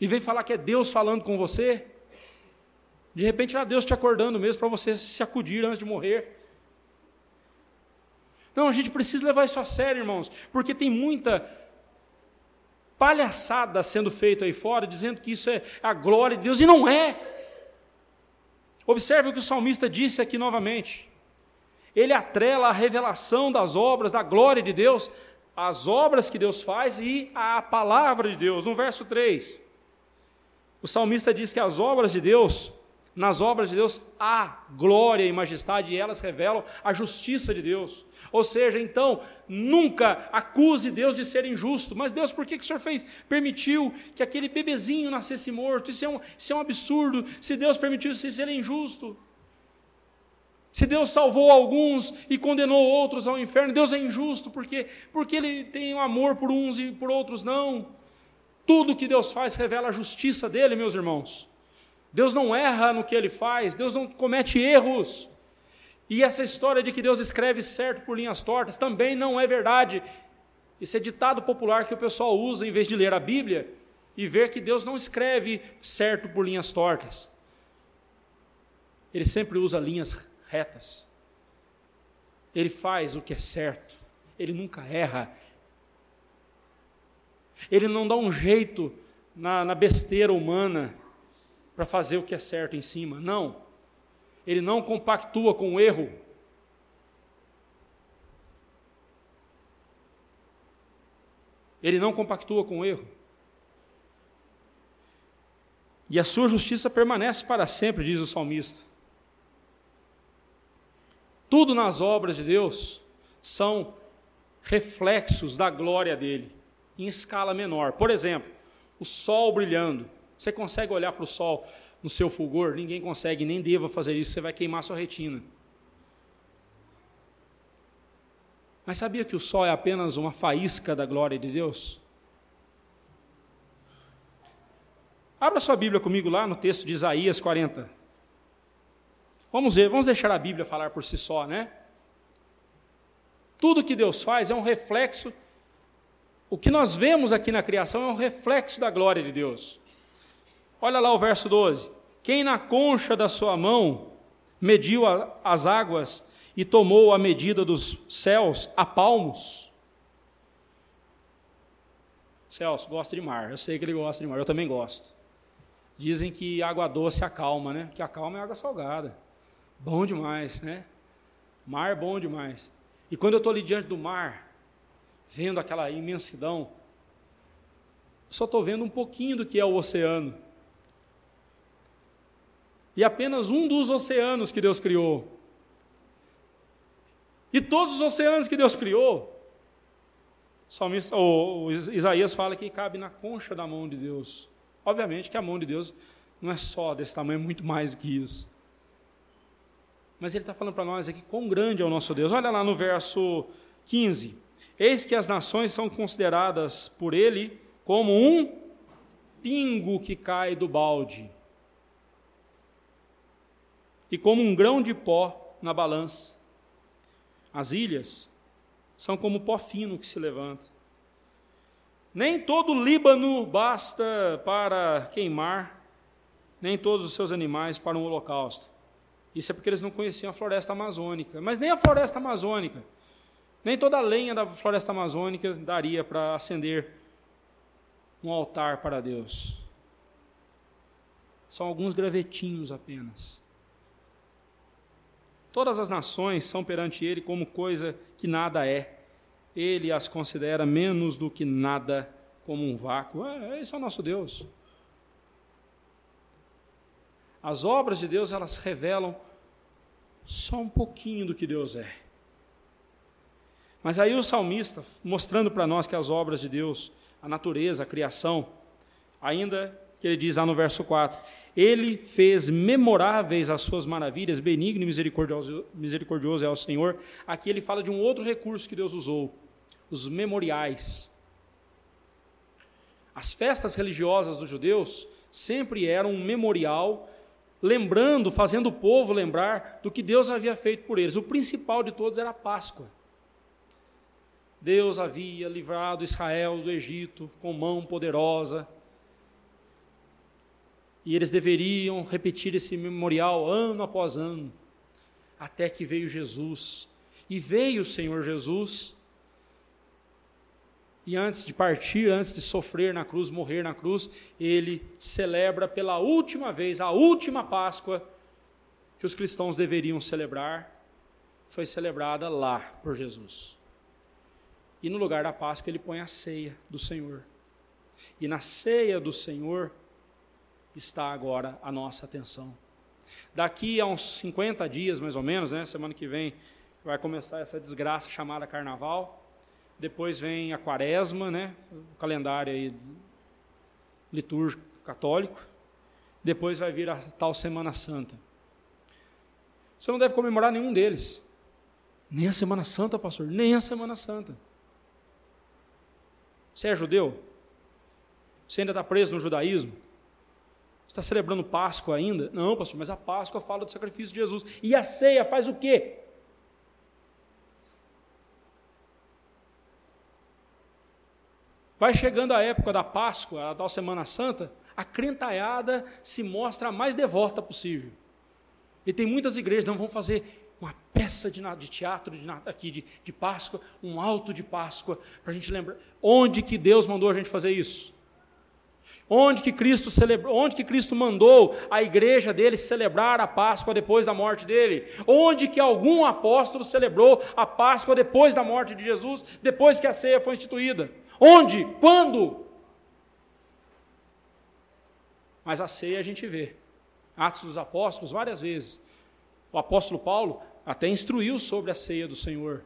E vem falar que é Deus falando com você? De repente era Deus te acordando mesmo para você se acudir antes de morrer. Não, a gente precisa levar isso a sério, irmãos, porque tem muita palhaçada sendo feita aí fora, dizendo que isso é a glória de Deus, e não é. Observe o que o salmista disse aqui novamente. Ele atrela a revelação das obras, da glória de Deus, às obras que Deus faz e à palavra de Deus. No verso 3, o salmista diz que as obras de Deus, nas obras de Deus há glória e majestade, e elas revelam a justiça de Deus. Ou seja, então, nunca acuse Deus de ser injusto. Mas Deus, por que, que o Senhor fez? Permitiu que aquele bebezinho nascesse morto. Isso é um, isso é um absurdo. Se Deus permitiu isso, é injusto. Se Deus salvou alguns e condenou outros ao inferno, Deus é injusto, porque porque ele tem um amor por uns e por outros não. Tudo que Deus faz revela a justiça dele, meus irmãos. Deus não erra no que ele faz, Deus não comete erros. E essa história de que Deus escreve certo por linhas tortas também não é verdade. Isso é ditado popular que o pessoal usa em vez de ler a Bíblia e ver que Deus não escreve certo por linhas tortas. Ele sempre usa linhas retas. Ele faz o que é certo. Ele nunca erra. Ele não dá um jeito na, na besteira humana para fazer o que é certo em cima. Não ele não compactua com o erro. Ele não compactua com o erro. E a sua justiça permanece para sempre, diz o salmista. Tudo nas obras de Deus são reflexos da glória dele, em escala menor. Por exemplo, o sol brilhando. Você consegue olhar para o sol no seu fulgor, ninguém consegue, nem deva fazer isso, você vai queimar sua retina. Mas sabia que o sol é apenas uma faísca da glória de Deus? Abra sua Bíblia comigo lá no texto de Isaías 40. Vamos ver, vamos deixar a Bíblia falar por si só, né? Tudo que Deus faz é um reflexo, o que nós vemos aqui na criação é um reflexo da glória de Deus. Olha lá o verso 12: Quem na concha da sua mão mediu a, as águas e tomou a medida dos céus a palmos. Celso gosta de mar, eu sei que ele gosta de mar, eu também gosto. Dizem que água doce acalma, né? Que acalma é água salgada. Bom demais, né? Mar bom demais. E quando eu estou ali diante do mar, vendo aquela imensidão, eu só estou vendo um pouquinho do que é o oceano. E apenas um dos oceanos que Deus criou. E todos os oceanos que Deus criou, salmista, ou, Isaías fala que cabe na concha da mão de Deus. Obviamente que a mão de Deus não é só desse tamanho, é muito mais do que isso. Mas ele está falando para nós aqui quão grande é o nosso Deus. Olha lá no verso 15. Eis que as nações são consideradas por ele como um pingo que cai do balde e como um grão de pó na balança. As ilhas são como pó fino que se levanta. Nem todo o Líbano basta para queimar, nem todos os seus animais para um holocausto. Isso é porque eles não conheciam a floresta amazônica. Mas nem a floresta amazônica, nem toda a lenha da floresta amazônica daria para acender um altar para Deus. São alguns gravetinhos apenas. Todas as nações são perante ele como coisa que nada é. Ele as considera menos do que nada, como um vácuo. É, esse é o nosso Deus. As obras de Deus, elas revelam só um pouquinho do que Deus é. Mas aí o salmista, mostrando para nós que as obras de Deus, a natureza, a criação, ainda que ele diz lá no verso 4, ele fez memoráveis as suas maravilhas, benigno e misericordioso, misericordioso é o Senhor. Aqui ele fala de um outro recurso que Deus usou: os memoriais. As festas religiosas dos judeus sempre eram um memorial, lembrando, fazendo o povo lembrar do que Deus havia feito por eles. O principal de todos era a Páscoa. Deus havia livrado Israel do Egito com mão poderosa, e eles deveriam repetir esse memorial ano após ano, até que veio Jesus. E veio o Senhor Jesus, e antes de partir, antes de sofrer na cruz, morrer na cruz, ele celebra pela última vez, a última Páscoa que os cristãos deveriam celebrar, foi celebrada lá por Jesus. E no lugar da Páscoa ele põe a ceia do Senhor. E na ceia do Senhor, está agora a nossa atenção. Daqui a uns 50 dias, mais ou menos, né, semana que vem, vai começar essa desgraça chamada Carnaval. Depois vem a Quaresma, né, o calendário aí litúrgico católico. Depois vai vir a tal Semana Santa. Você não deve comemorar nenhum deles. Nem a Semana Santa, pastor, nem a Semana Santa. Você é judeu? Você ainda está preso no judaísmo? Está celebrando Páscoa ainda? Não, pastor, mas a Páscoa fala do sacrifício de Jesus. E a ceia faz o quê? Vai chegando a época da Páscoa, a tal Semana Santa, a crentaiada se mostra a mais devota possível. E tem muitas igrejas, não vão fazer uma peça de, de teatro de, aqui de, de Páscoa, um alto de Páscoa, para a gente lembrar. Onde que Deus mandou a gente fazer isso? Onde que Cristo celebrou, onde que Cristo mandou a igreja dele celebrar a Páscoa depois da morte dele? Onde que algum apóstolo celebrou a Páscoa depois da morte de Jesus, depois que a ceia foi instituída? Onde? Quando? Mas a ceia a gente vê. Atos dos Apóstolos várias vezes. O apóstolo Paulo até instruiu sobre a ceia do Senhor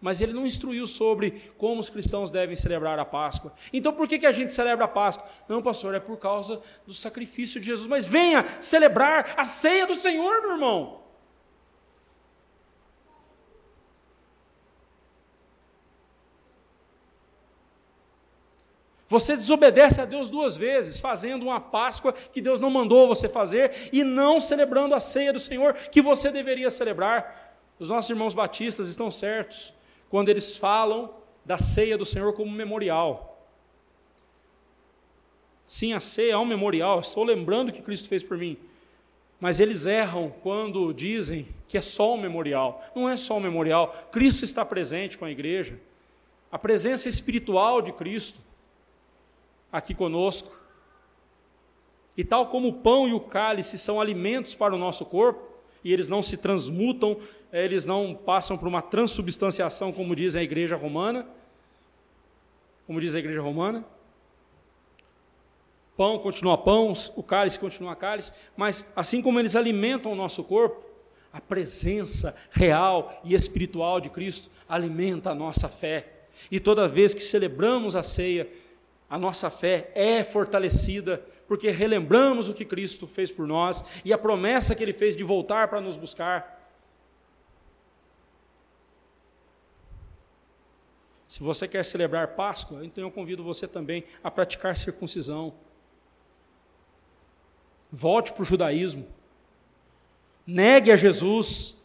mas ele não instruiu sobre como os cristãos devem celebrar a Páscoa. Então por que, que a gente celebra a Páscoa? Não, pastor, é por causa do sacrifício de Jesus. Mas venha celebrar a ceia do Senhor, meu irmão. Você desobedece a Deus duas vezes, fazendo uma Páscoa que Deus não mandou você fazer e não celebrando a ceia do Senhor que você deveria celebrar. Os nossos irmãos batistas estão certos quando eles falam da ceia do Senhor como memorial. Sim, a ceia é um memorial, estou lembrando o que Cristo fez por mim. Mas eles erram quando dizem que é só um memorial. Não é só um memorial. Cristo está presente com a igreja. A presença espiritual de Cristo aqui conosco. E tal como o pão e o cálice são alimentos para o nosso corpo, e eles não se transmutam, eles não passam por uma transubstanciação, como diz a igreja romana, como diz a igreja romana, Pão continua pão, o cálice continua cálice, mas assim como eles alimentam o nosso corpo, a presença real e espiritual de Cristo alimenta a nossa fé. E toda vez que celebramos a ceia, a nossa fé é fortalecida, porque relembramos o que Cristo fez por nós e a promessa que ele fez de voltar para nos buscar. Se você quer celebrar Páscoa, então eu convido você também a praticar circuncisão. Volte para o judaísmo. Negue a Jesus.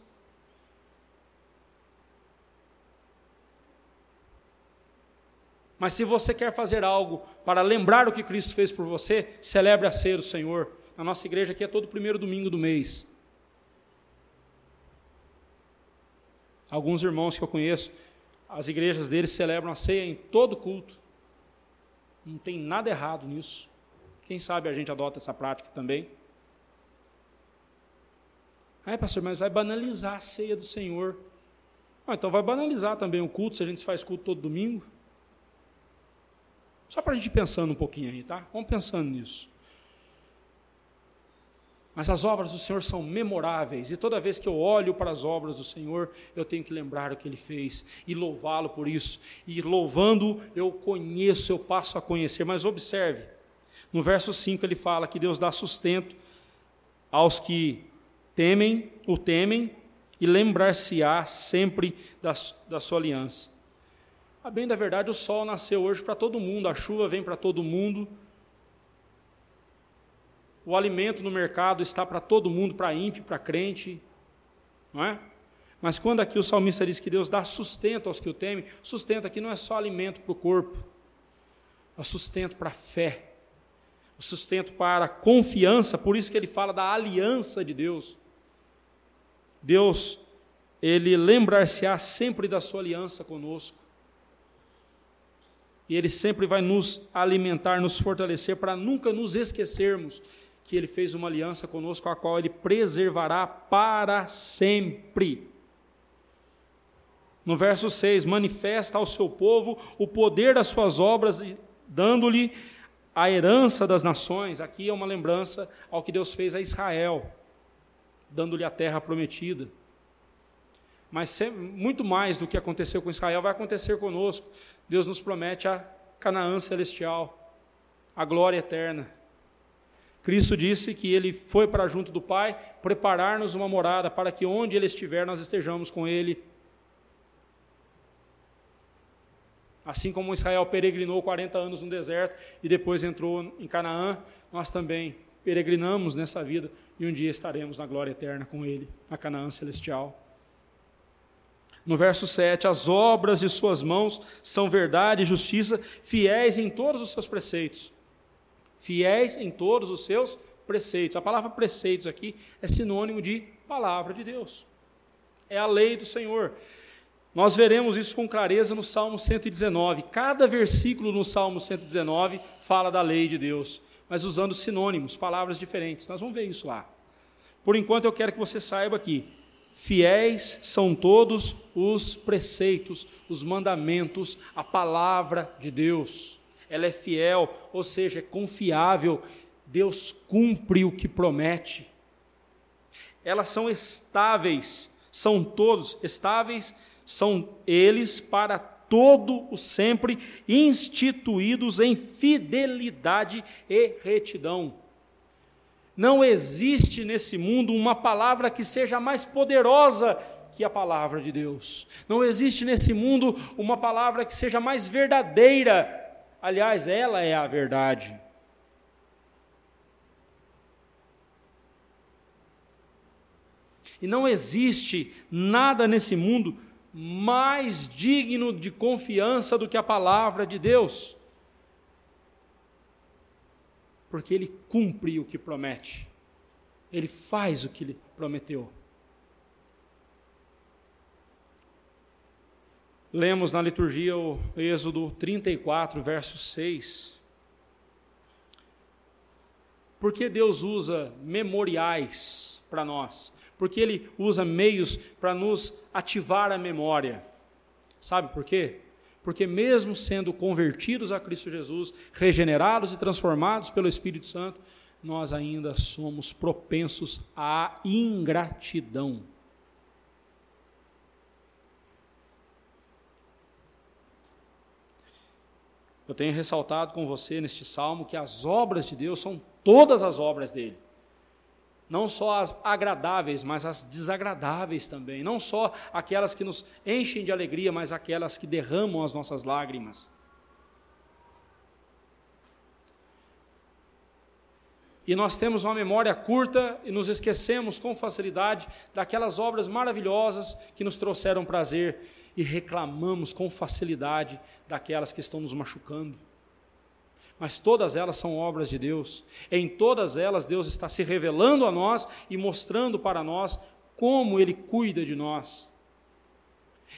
Mas se você quer fazer algo para lembrar o que Cristo fez por você, celebre a ceia do Senhor. Na nossa igreja aqui é todo primeiro domingo do mês. Alguns irmãos que eu conheço, as igrejas deles celebram a ceia em todo culto. Não tem nada errado nisso. Quem sabe a gente adota essa prática também. Ai, pastor, mas vai banalizar a ceia do Senhor. Ah, então vai banalizar também o culto, se a gente faz culto todo domingo. Só para a gente ir pensando um pouquinho aí, tá? Vamos pensando nisso. Mas as obras do Senhor são memoráveis, e toda vez que eu olho para as obras do Senhor, eu tenho que lembrar o que Ele fez e louvá-lo por isso. E louvando, eu conheço, eu passo a conhecer. Mas observe, no verso 5 ele fala que Deus dá sustento aos que temem, o temem, e lembrar-se-á sempre da, da sua aliança. A bem da verdade, o sol nasceu hoje para todo mundo, a chuva vem para todo mundo, o alimento no mercado está para todo mundo, para ímpio, para crente, não é? Mas quando aqui o salmista diz que Deus dá sustento aos que o temem, sustento aqui não é só alimento para o corpo, é sustento para a fé o sustento para a confiança, por isso que ele fala da aliança de Deus. Deus, ele lembrar-se-á sempre da sua aliança conosco. E ele sempre vai nos alimentar, nos fortalecer para nunca nos esquecermos que ele fez uma aliança conosco, a qual ele preservará para sempre. No verso 6, manifesta ao seu povo o poder das suas obras, dando-lhe a herança das nações, aqui é uma lembrança ao que Deus fez a Israel, dando-lhe a terra prometida. Mas muito mais do que aconteceu com Israel vai acontecer conosco. Deus nos promete a Canaã celestial, a glória eterna. Cristo disse que ele foi para junto do Pai preparar-nos uma morada para que onde ele estiver nós estejamos com ele Assim como Israel peregrinou 40 anos no deserto e depois entrou em Canaã, nós também peregrinamos nessa vida e um dia estaremos na glória eterna com Ele, na Canaã celestial. No verso 7, as obras de suas mãos são verdade e justiça, fiéis em todos os seus preceitos. Fiéis em todos os seus preceitos. A palavra preceitos aqui é sinônimo de palavra de Deus. É a lei do Senhor. Nós veremos isso com clareza no Salmo 119. Cada versículo no Salmo 119 fala da lei de Deus, mas usando sinônimos, palavras diferentes. Nós vamos ver isso lá. Por enquanto, eu quero que você saiba aqui: fiéis são todos os preceitos, os mandamentos, a palavra de Deus. Ela é fiel, ou seja, é confiável. Deus cumpre o que promete. Elas são estáveis, são todos estáveis são eles para todo o sempre instituídos em fidelidade e retidão. Não existe nesse mundo uma palavra que seja mais poderosa que a palavra de Deus. Não existe nesse mundo uma palavra que seja mais verdadeira Aliás, ela é a verdade. E não existe nada nesse mundo mais digno de confiança do que a palavra de Deus. Porque ele cumpre o que promete. Ele faz o que ele prometeu. Lemos na liturgia o Êxodo 34, verso 6. Por que Deus usa memoriais para nós? Porque Ele usa meios para nos ativar a memória. Sabe por quê? Porque, mesmo sendo convertidos a Cristo Jesus, regenerados e transformados pelo Espírito Santo, nós ainda somos propensos à ingratidão. Eu tenho ressaltado com você neste salmo que as obras de Deus são todas as obras dele. Não só as agradáveis, mas as desagradáveis também. Não só aquelas que nos enchem de alegria, mas aquelas que derramam as nossas lágrimas. E nós temos uma memória curta e nos esquecemos com facilidade daquelas obras maravilhosas que nos trouxeram prazer e reclamamos com facilidade daquelas que estão nos machucando. Mas todas elas são obras de Deus. Em todas elas, Deus está se revelando a nós e mostrando para nós como Ele cuida de nós.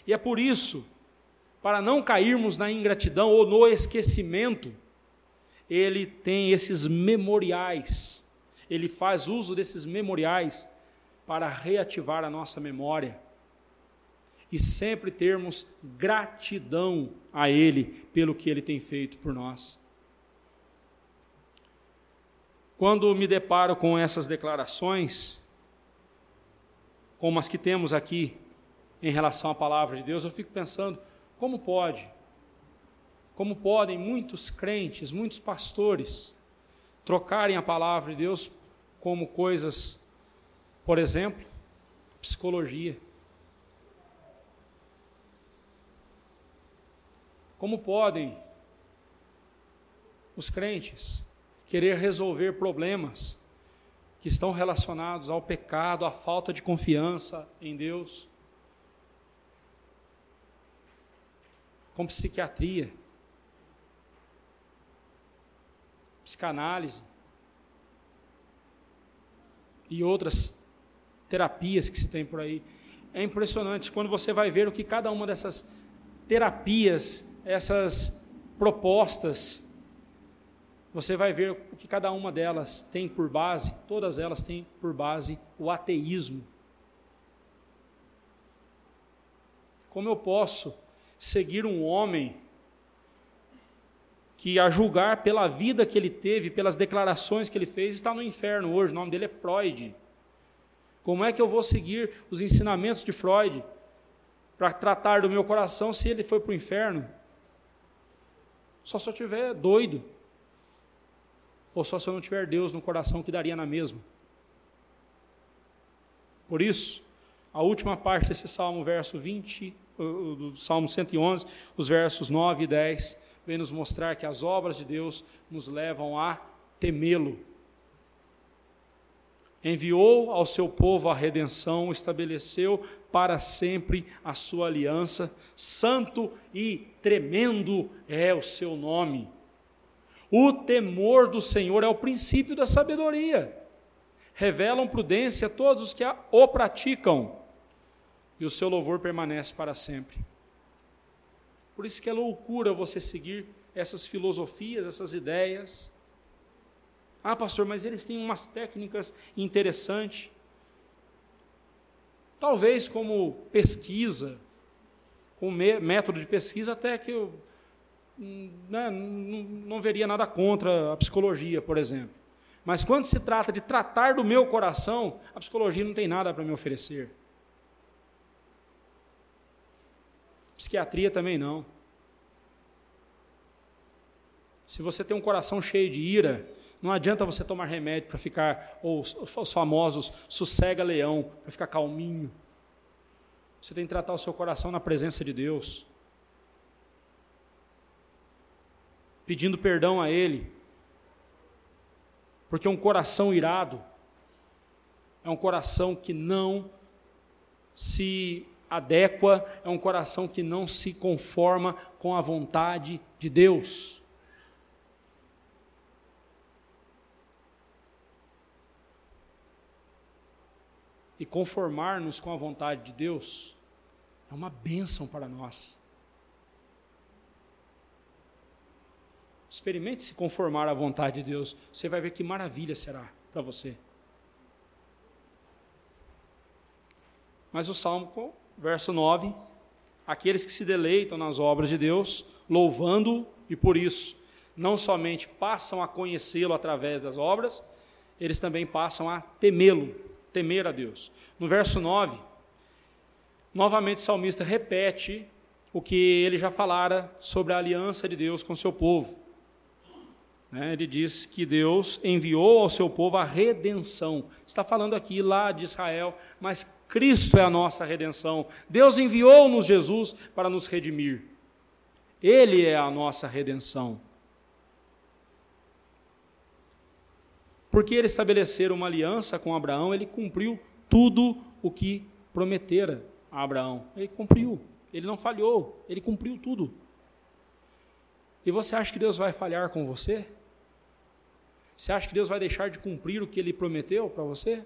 E é por isso, para não cairmos na ingratidão ou no esquecimento, Ele tem esses memoriais. Ele faz uso desses memoriais para reativar a nossa memória e sempre termos gratidão a Ele pelo que Ele tem feito por nós. Quando me deparo com essas declarações, como as que temos aqui em relação à palavra de Deus, eu fico pensando: como pode? Como podem muitos crentes, muitos pastores, trocarem a palavra de Deus como coisas, por exemplo, psicologia? Como podem os crentes querer resolver problemas que estão relacionados ao pecado, à falta de confiança em Deus, com psiquiatria, psicanálise e outras terapias que se tem por aí. É impressionante quando você vai ver o que cada uma dessas terapias essas propostas, você vai ver o que cada uma delas tem por base, todas elas têm por base o ateísmo. Como eu posso seguir um homem que, a julgar pela vida que ele teve, pelas declarações que ele fez, está no inferno hoje? O nome dele é Freud. Como é que eu vou seguir os ensinamentos de Freud para tratar do meu coração se ele foi para o inferno? Só se eu tiver doido. Ou só se eu não tiver Deus no coração que daria na mesma. Por isso, a última parte desse Salmo, verso 20, do Salmo 111, os versos 9 e 10, vem nos mostrar que as obras de Deus nos levam a temê-lo. Enviou ao seu povo a redenção, estabeleceu para sempre a sua aliança, santo e tremendo é o seu nome. O temor do Senhor é o princípio da sabedoria. Revelam prudência a todos os que o praticam, e o seu louvor permanece para sempre. Por isso que é loucura você seguir essas filosofias, essas ideias. Ah, pastor, mas eles têm umas técnicas interessantes. Talvez como pesquisa, com método de pesquisa, até que eu né, não, não veria nada contra a psicologia, por exemplo. Mas quando se trata de tratar do meu coração, a psicologia não tem nada para me oferecer. Psiquiatria também não. Se você tem um coração cheio de ira, não adianta você tomar remédio para ficar, ou os famosos sossega-leão, para ficar calminho. Você tem que tratar o seu coração na presença de Deus. pedindo perdão a Ele, porque um coração irado é um coração que não se adequa, é um coração que não se conforma com a vontade de Deus. E conformar-nos com a vontade de Deus é uma bênção para nós. Experimente se conformar à vontade de Deus, você vai ver que maravilha será para você. Mas o Salmo, verso 9, aqueles que se deleitam nas obras de Deus, louvando e por isso não somente passam a conhecê-lo através das obras, eles também passam a temê-lo, temer a Deus. No verso 9, novamente o salmista repete o que ele já falara sobre a aliança de Deus com seu povo. Né? Ele diz que Deus enviou ao seu povo a redenção. Está falando aqui lá de Israel, mas Cristo é a nossa redenção. Deus enviou-nos Jesus para nos redimir. Ele é a nossa redenção. Porque ele estabelecer uma aliança com Abraão, ele cumpriu tudo o que prometera a Abraão. Ele cumpriu. Ele não falhou, ele cumpriu tudo. E você acha que Deus vai falhar com você? Você acha que Deus vai deixar de cumprir o que ele prometeu para você?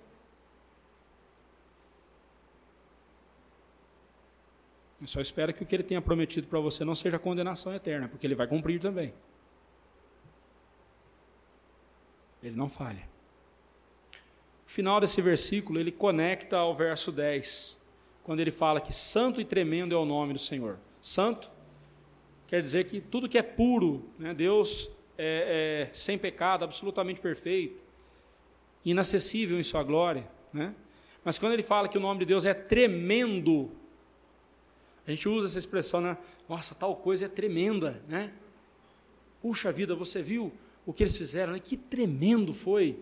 Eu só espero que o que ele tenha prometido para você não seja condenação eterna, porque ele vai cumprir também. Ele não falha. O final desse versículo, ele conecta ao verso 10, quando ele fala que santo e tremendo é o nome do Senhor. Santo quer dizer que tudo que é puro, né, Deus é, é, sem pecado, absolutamente perfeito, inacessível em sua glória. Né? Mas quando ele fala que o nome de Deus é tremendo, a gente usa essa expressão, né? Nossa, tal coisa é tremenda, né? Puxa vida, você viu o que eles fizeram, né? Que tremendo foi.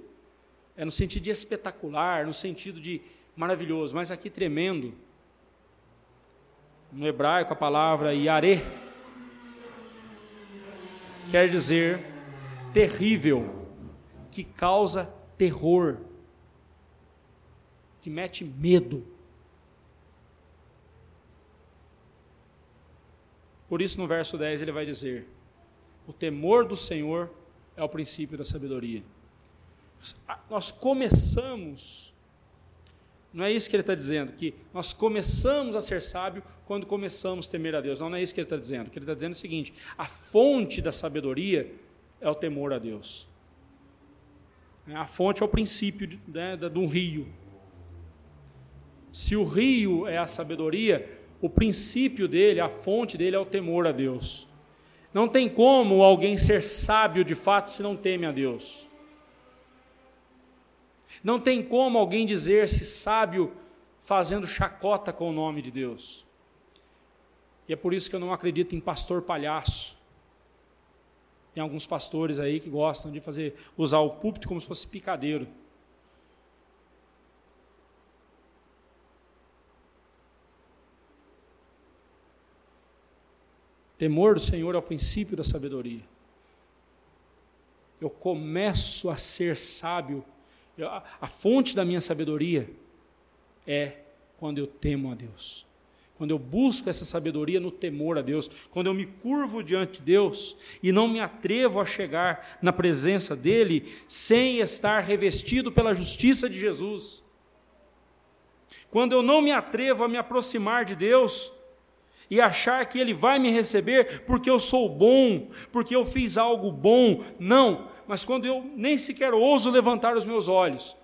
É no sentido de espetacular, no sentido de maravilhoso, mas aqui tremendo. No hebraico a palavra yare quer dizer terrível, que causa terror, que mete medo. Por isso, no verso 10, ele vai dizer: O temor do Senhor é o princípio da sabedoria. Nós começamos, não é isso que ele está dizendo, que nós começamos a ser sábio quando começamos a temer a Deus. Não, não é isso que ele está dizendo. O que ele está dizendo é o seguinte: a fonte da sabedoria é o temor a Deus. A fonte é o princípio né, de um rio. Se o rio é a sabedoria, o princípio dele, a fonte dele é o temor a Deus. Não tem como alguém ser sábio de fato se não teme a Deus. Não tem como alguém dizer-se sábio fazendo chacota com o nome de Deus. E é por isso que eu não acredito em pastor palhaço. Tem alguns pastores aí que gostam de fazer usar o púlpito como se fosse picadeiro. Temor do Senhor é o princípio da sabedoria. Eu começo a ser sábio. Eu, a, a fonte da minha sabedoria é quando eu temo a Deus quando eu busco essa sabedoria no temor a Deus, quando eu me curvo diante de Deus e não me atrevo a chegar na presença dEle sem estar revestido pela justiça de Jesus, quando eu não me atrevo a me aproximar de Deus e achar que Ele vai me receber porque eu sou bom, porque eu fiz algo bom, não, mas quando eu nem sequer ouso levantar os meus olhos,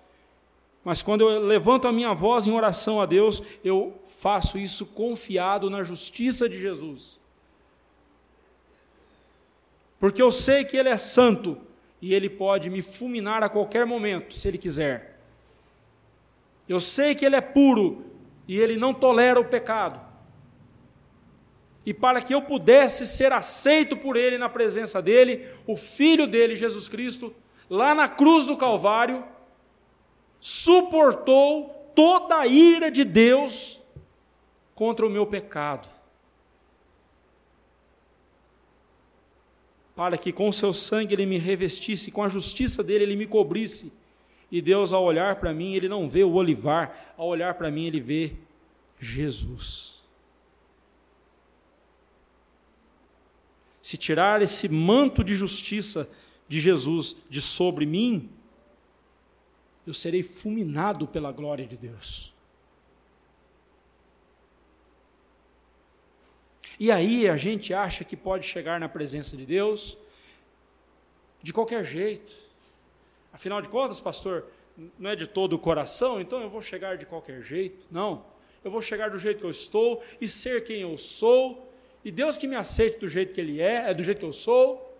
mas quando eu levanto a minha voz em oração a Deus, eu faço isso confiado na justiça de Jesus. Porque eu sei que Ele é santo e Ele pode me fulminar a qualquer momento, se Ele quiser. Eu sei que Ele é puro e Ele não tolera o pecado. E para que eu pudesse ser aceito por Ele na presença dEle, o Filho dele, Jesus Cristo, lá na cruz do Calvário, suportou toda a ira de Deus contra o meu pecado. para que com seu sangue ele me revestisse, com a justiça dele ele me cobrisse. E Deus, ao olhar para mim, ele não vê o olivar, ao olhar para mim, ele vê Jesus. Se tirar esse manto de justiça de Jesus de sobre mim, eu serei fulminado pela glória de Deus. E aí a gente acha que pode chegar na presença de Deus de qualquer jeito. Afinal de contas, pastor, não é de todo o coração, então eu vou chegar de qualquer jeito. Não. Eu vou chegar do jeito que eu estou e ser quem eu sou. E Deus que me aceite do jeito que Ele é, é do jeito que eu sou.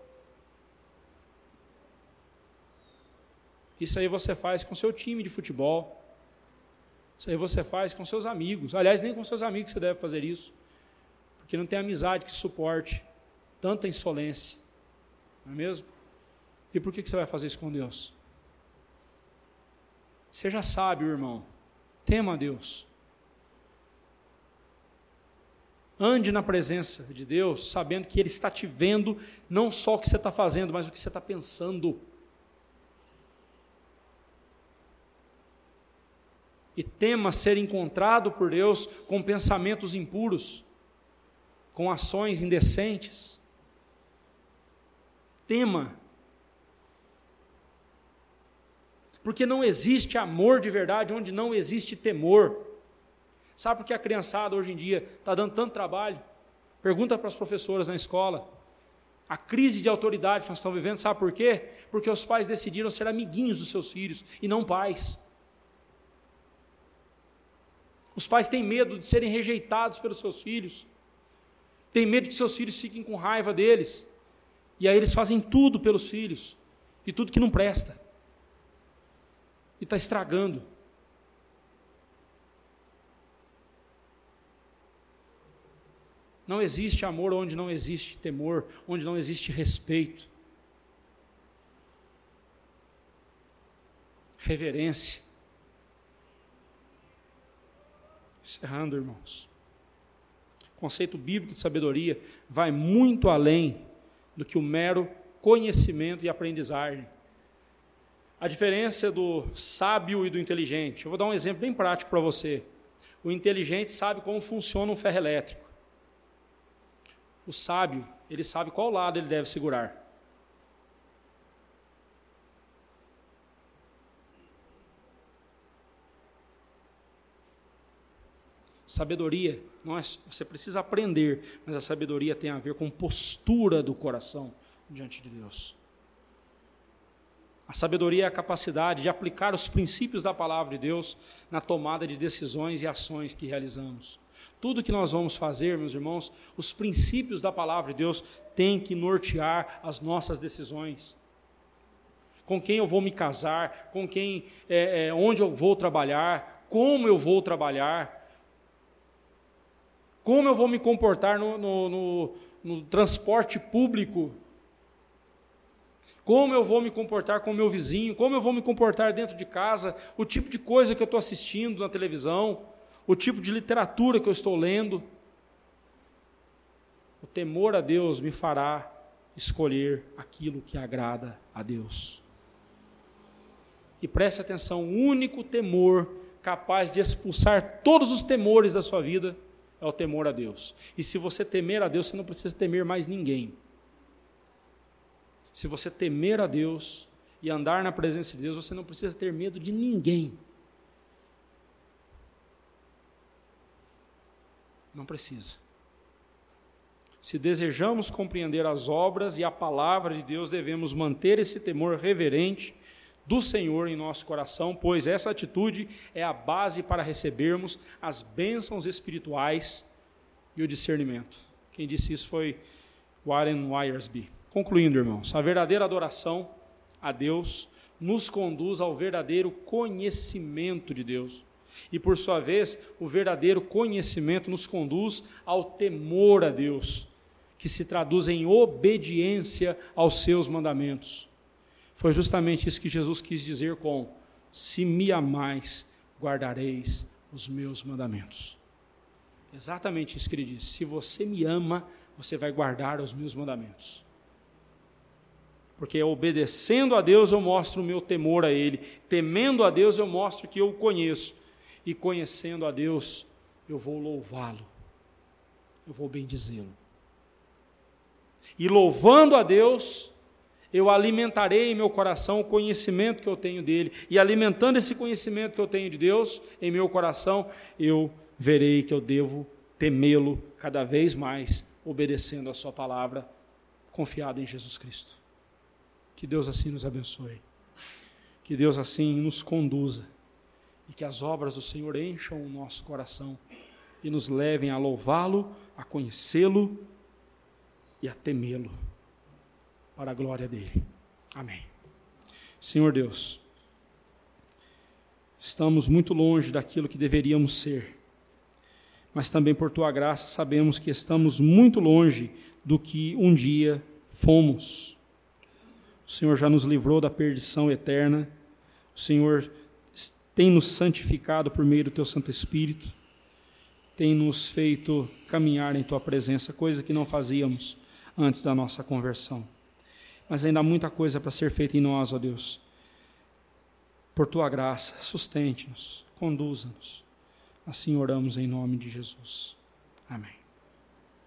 Isso aí você faz com seu time de futebol. Isso aí você faz com seus amigos. Aliás, nem com seus amigos você deve fazer isso porque não tem amizade que suporte tanta insolência. Não é mesmo? E por que você vai fazer isso com Deus? Seja sábio, irmão. Tema a Deus. Ande na presença de Deus, sabendo que Ele está te vendo, não só o que você está fazendo, mas o que você está pensando. E tema ser encontrado por Deus com pensamentos impuros com ações indecentes. Tema. Porque não existe amor de verdade onde não existe temor. Sabe por que a criançada hoje em dia está dando tanto trabalho? Pergunta para as professoras na escola. A crise de autoridade que nós estamos vivendo, sabe por quê? Porque os pais decidiram ser amiguinhos dos seus filhos e não pais. Os pais têm medo de serem rejeitados pelos seus filhos tem medo que seus filhos fiquem com raiva deles. E aí eles fazem tudo pelos filhos, e tudo que não presta. E está estragando. Não existe amor onde não existe temor, onde não existe respeito. Reverência. Encerrando, irmãos conceito bíblico de sabedoria vai muito além do que o mero conhecimento e aprendizagem. A diferença do sábio e do inteligente. Eu vou dar um exemplo bem prático para você. O inteligente sabe como funciona um ferro elétrico. O sábio, ele sabe qual lado ele deve segurar. Sabedoria não é, você precisa aprender, mas a sabedoria tem a ver com postura do coração diante de Deus. A sabedoria é a capacidade de aplicar os princípios da palavra de Deus na tomada de decisões e ações que realizamos. Tudo que nós vamos fazer, meus irmãos, os princípios da palavra de Deus têm que nortear as nossas decisões. Com quem eu vou me casar, com quem, é, é, onde eu vou trabalhar, como eu vou trabalhar, como eu vou me comportar no, no, no, no transporte público? Como eu vou me comportar com o meu vizinho? Como eu vou me comportar dentro de casa? O tipo de coisa que eu estou assistindo na televisão? O tipo de literatura que eu estou lendo? O temor a Deus me fará escolher aquilo que agrada a Deus. E preste atenção: o único temor capaz de expulsar todos os temores da sua vida é o temor a Deus. E se você temer a Deus, você não precisa temer mais ninguém. Se você temer a Deus e andar na presença de Deus, você não precisa ter medo de ninguém. Não precisa. Se desejamos compreender as obras e a palavra de Deus, devemos manter esse temor reverente do Senhor em nosso coração, pois essa atitude é a base para recebermos as bênçãos espirituais e o discernimento. Quem disse isso foi Warren Wiersbe. Concluindo, irmãos, a verdadeira adoração a Deus nos conduz ao verdadeiro conhecimento de Deus. E por sua vez, o verdadeiro conhecimento nos conduz ao temor a Deus, que se traduz em obediência aos seus mandamentos. Foi justamente isso que Jesus quis dizer com: Se me amais, guardareis os meus mandamentos. Exatamente isso que ele disse: Se você me ama, você vai guardar os meus mandamentos. Porque obedecendo a Deus eu mostro o meu temor a Ele, temendo a Deus eu mostro que eu o conheço, e conhecendo a Deus eu vou louvá-lo, eu vou bendizê-lo. E louvando a Deus, eu alimentarei em meu coração o conhecimento que eu tenho dele, e alimentando esse conhecimento que eu tenho de Deus em meu coração, eu verei que eu devo temê-lo cada vez mais, obedecendo a Sua palavra, confiado em Jesus Cristo. Que Deus assim nos abençoe, que Deus assim nos conduza, e que as obras do Senhor encham o nosso coração e nos levem a louvá-lo, a conhecê-lo e a temê-lo, para a glória dele. Amém. Senhor Deus, estamos muito longe daquilo que deveríamos ser mas também por tua graça sabemos que estamos muito longe do que um dia fomos. O Senhor já nos livrou da perdição eterna, o Senhor tem nos santificado por meio do teu Santo Espírito, tem nos feito caminhar em tua presença, coisa que não fazíamos antes da nossa conversão. Mas ainda há muita coisa para ser feita em nós, ó Deus. Por tua graça, sustente-nos, conduza-nos Assim oramos em nome de Jesus. Amém.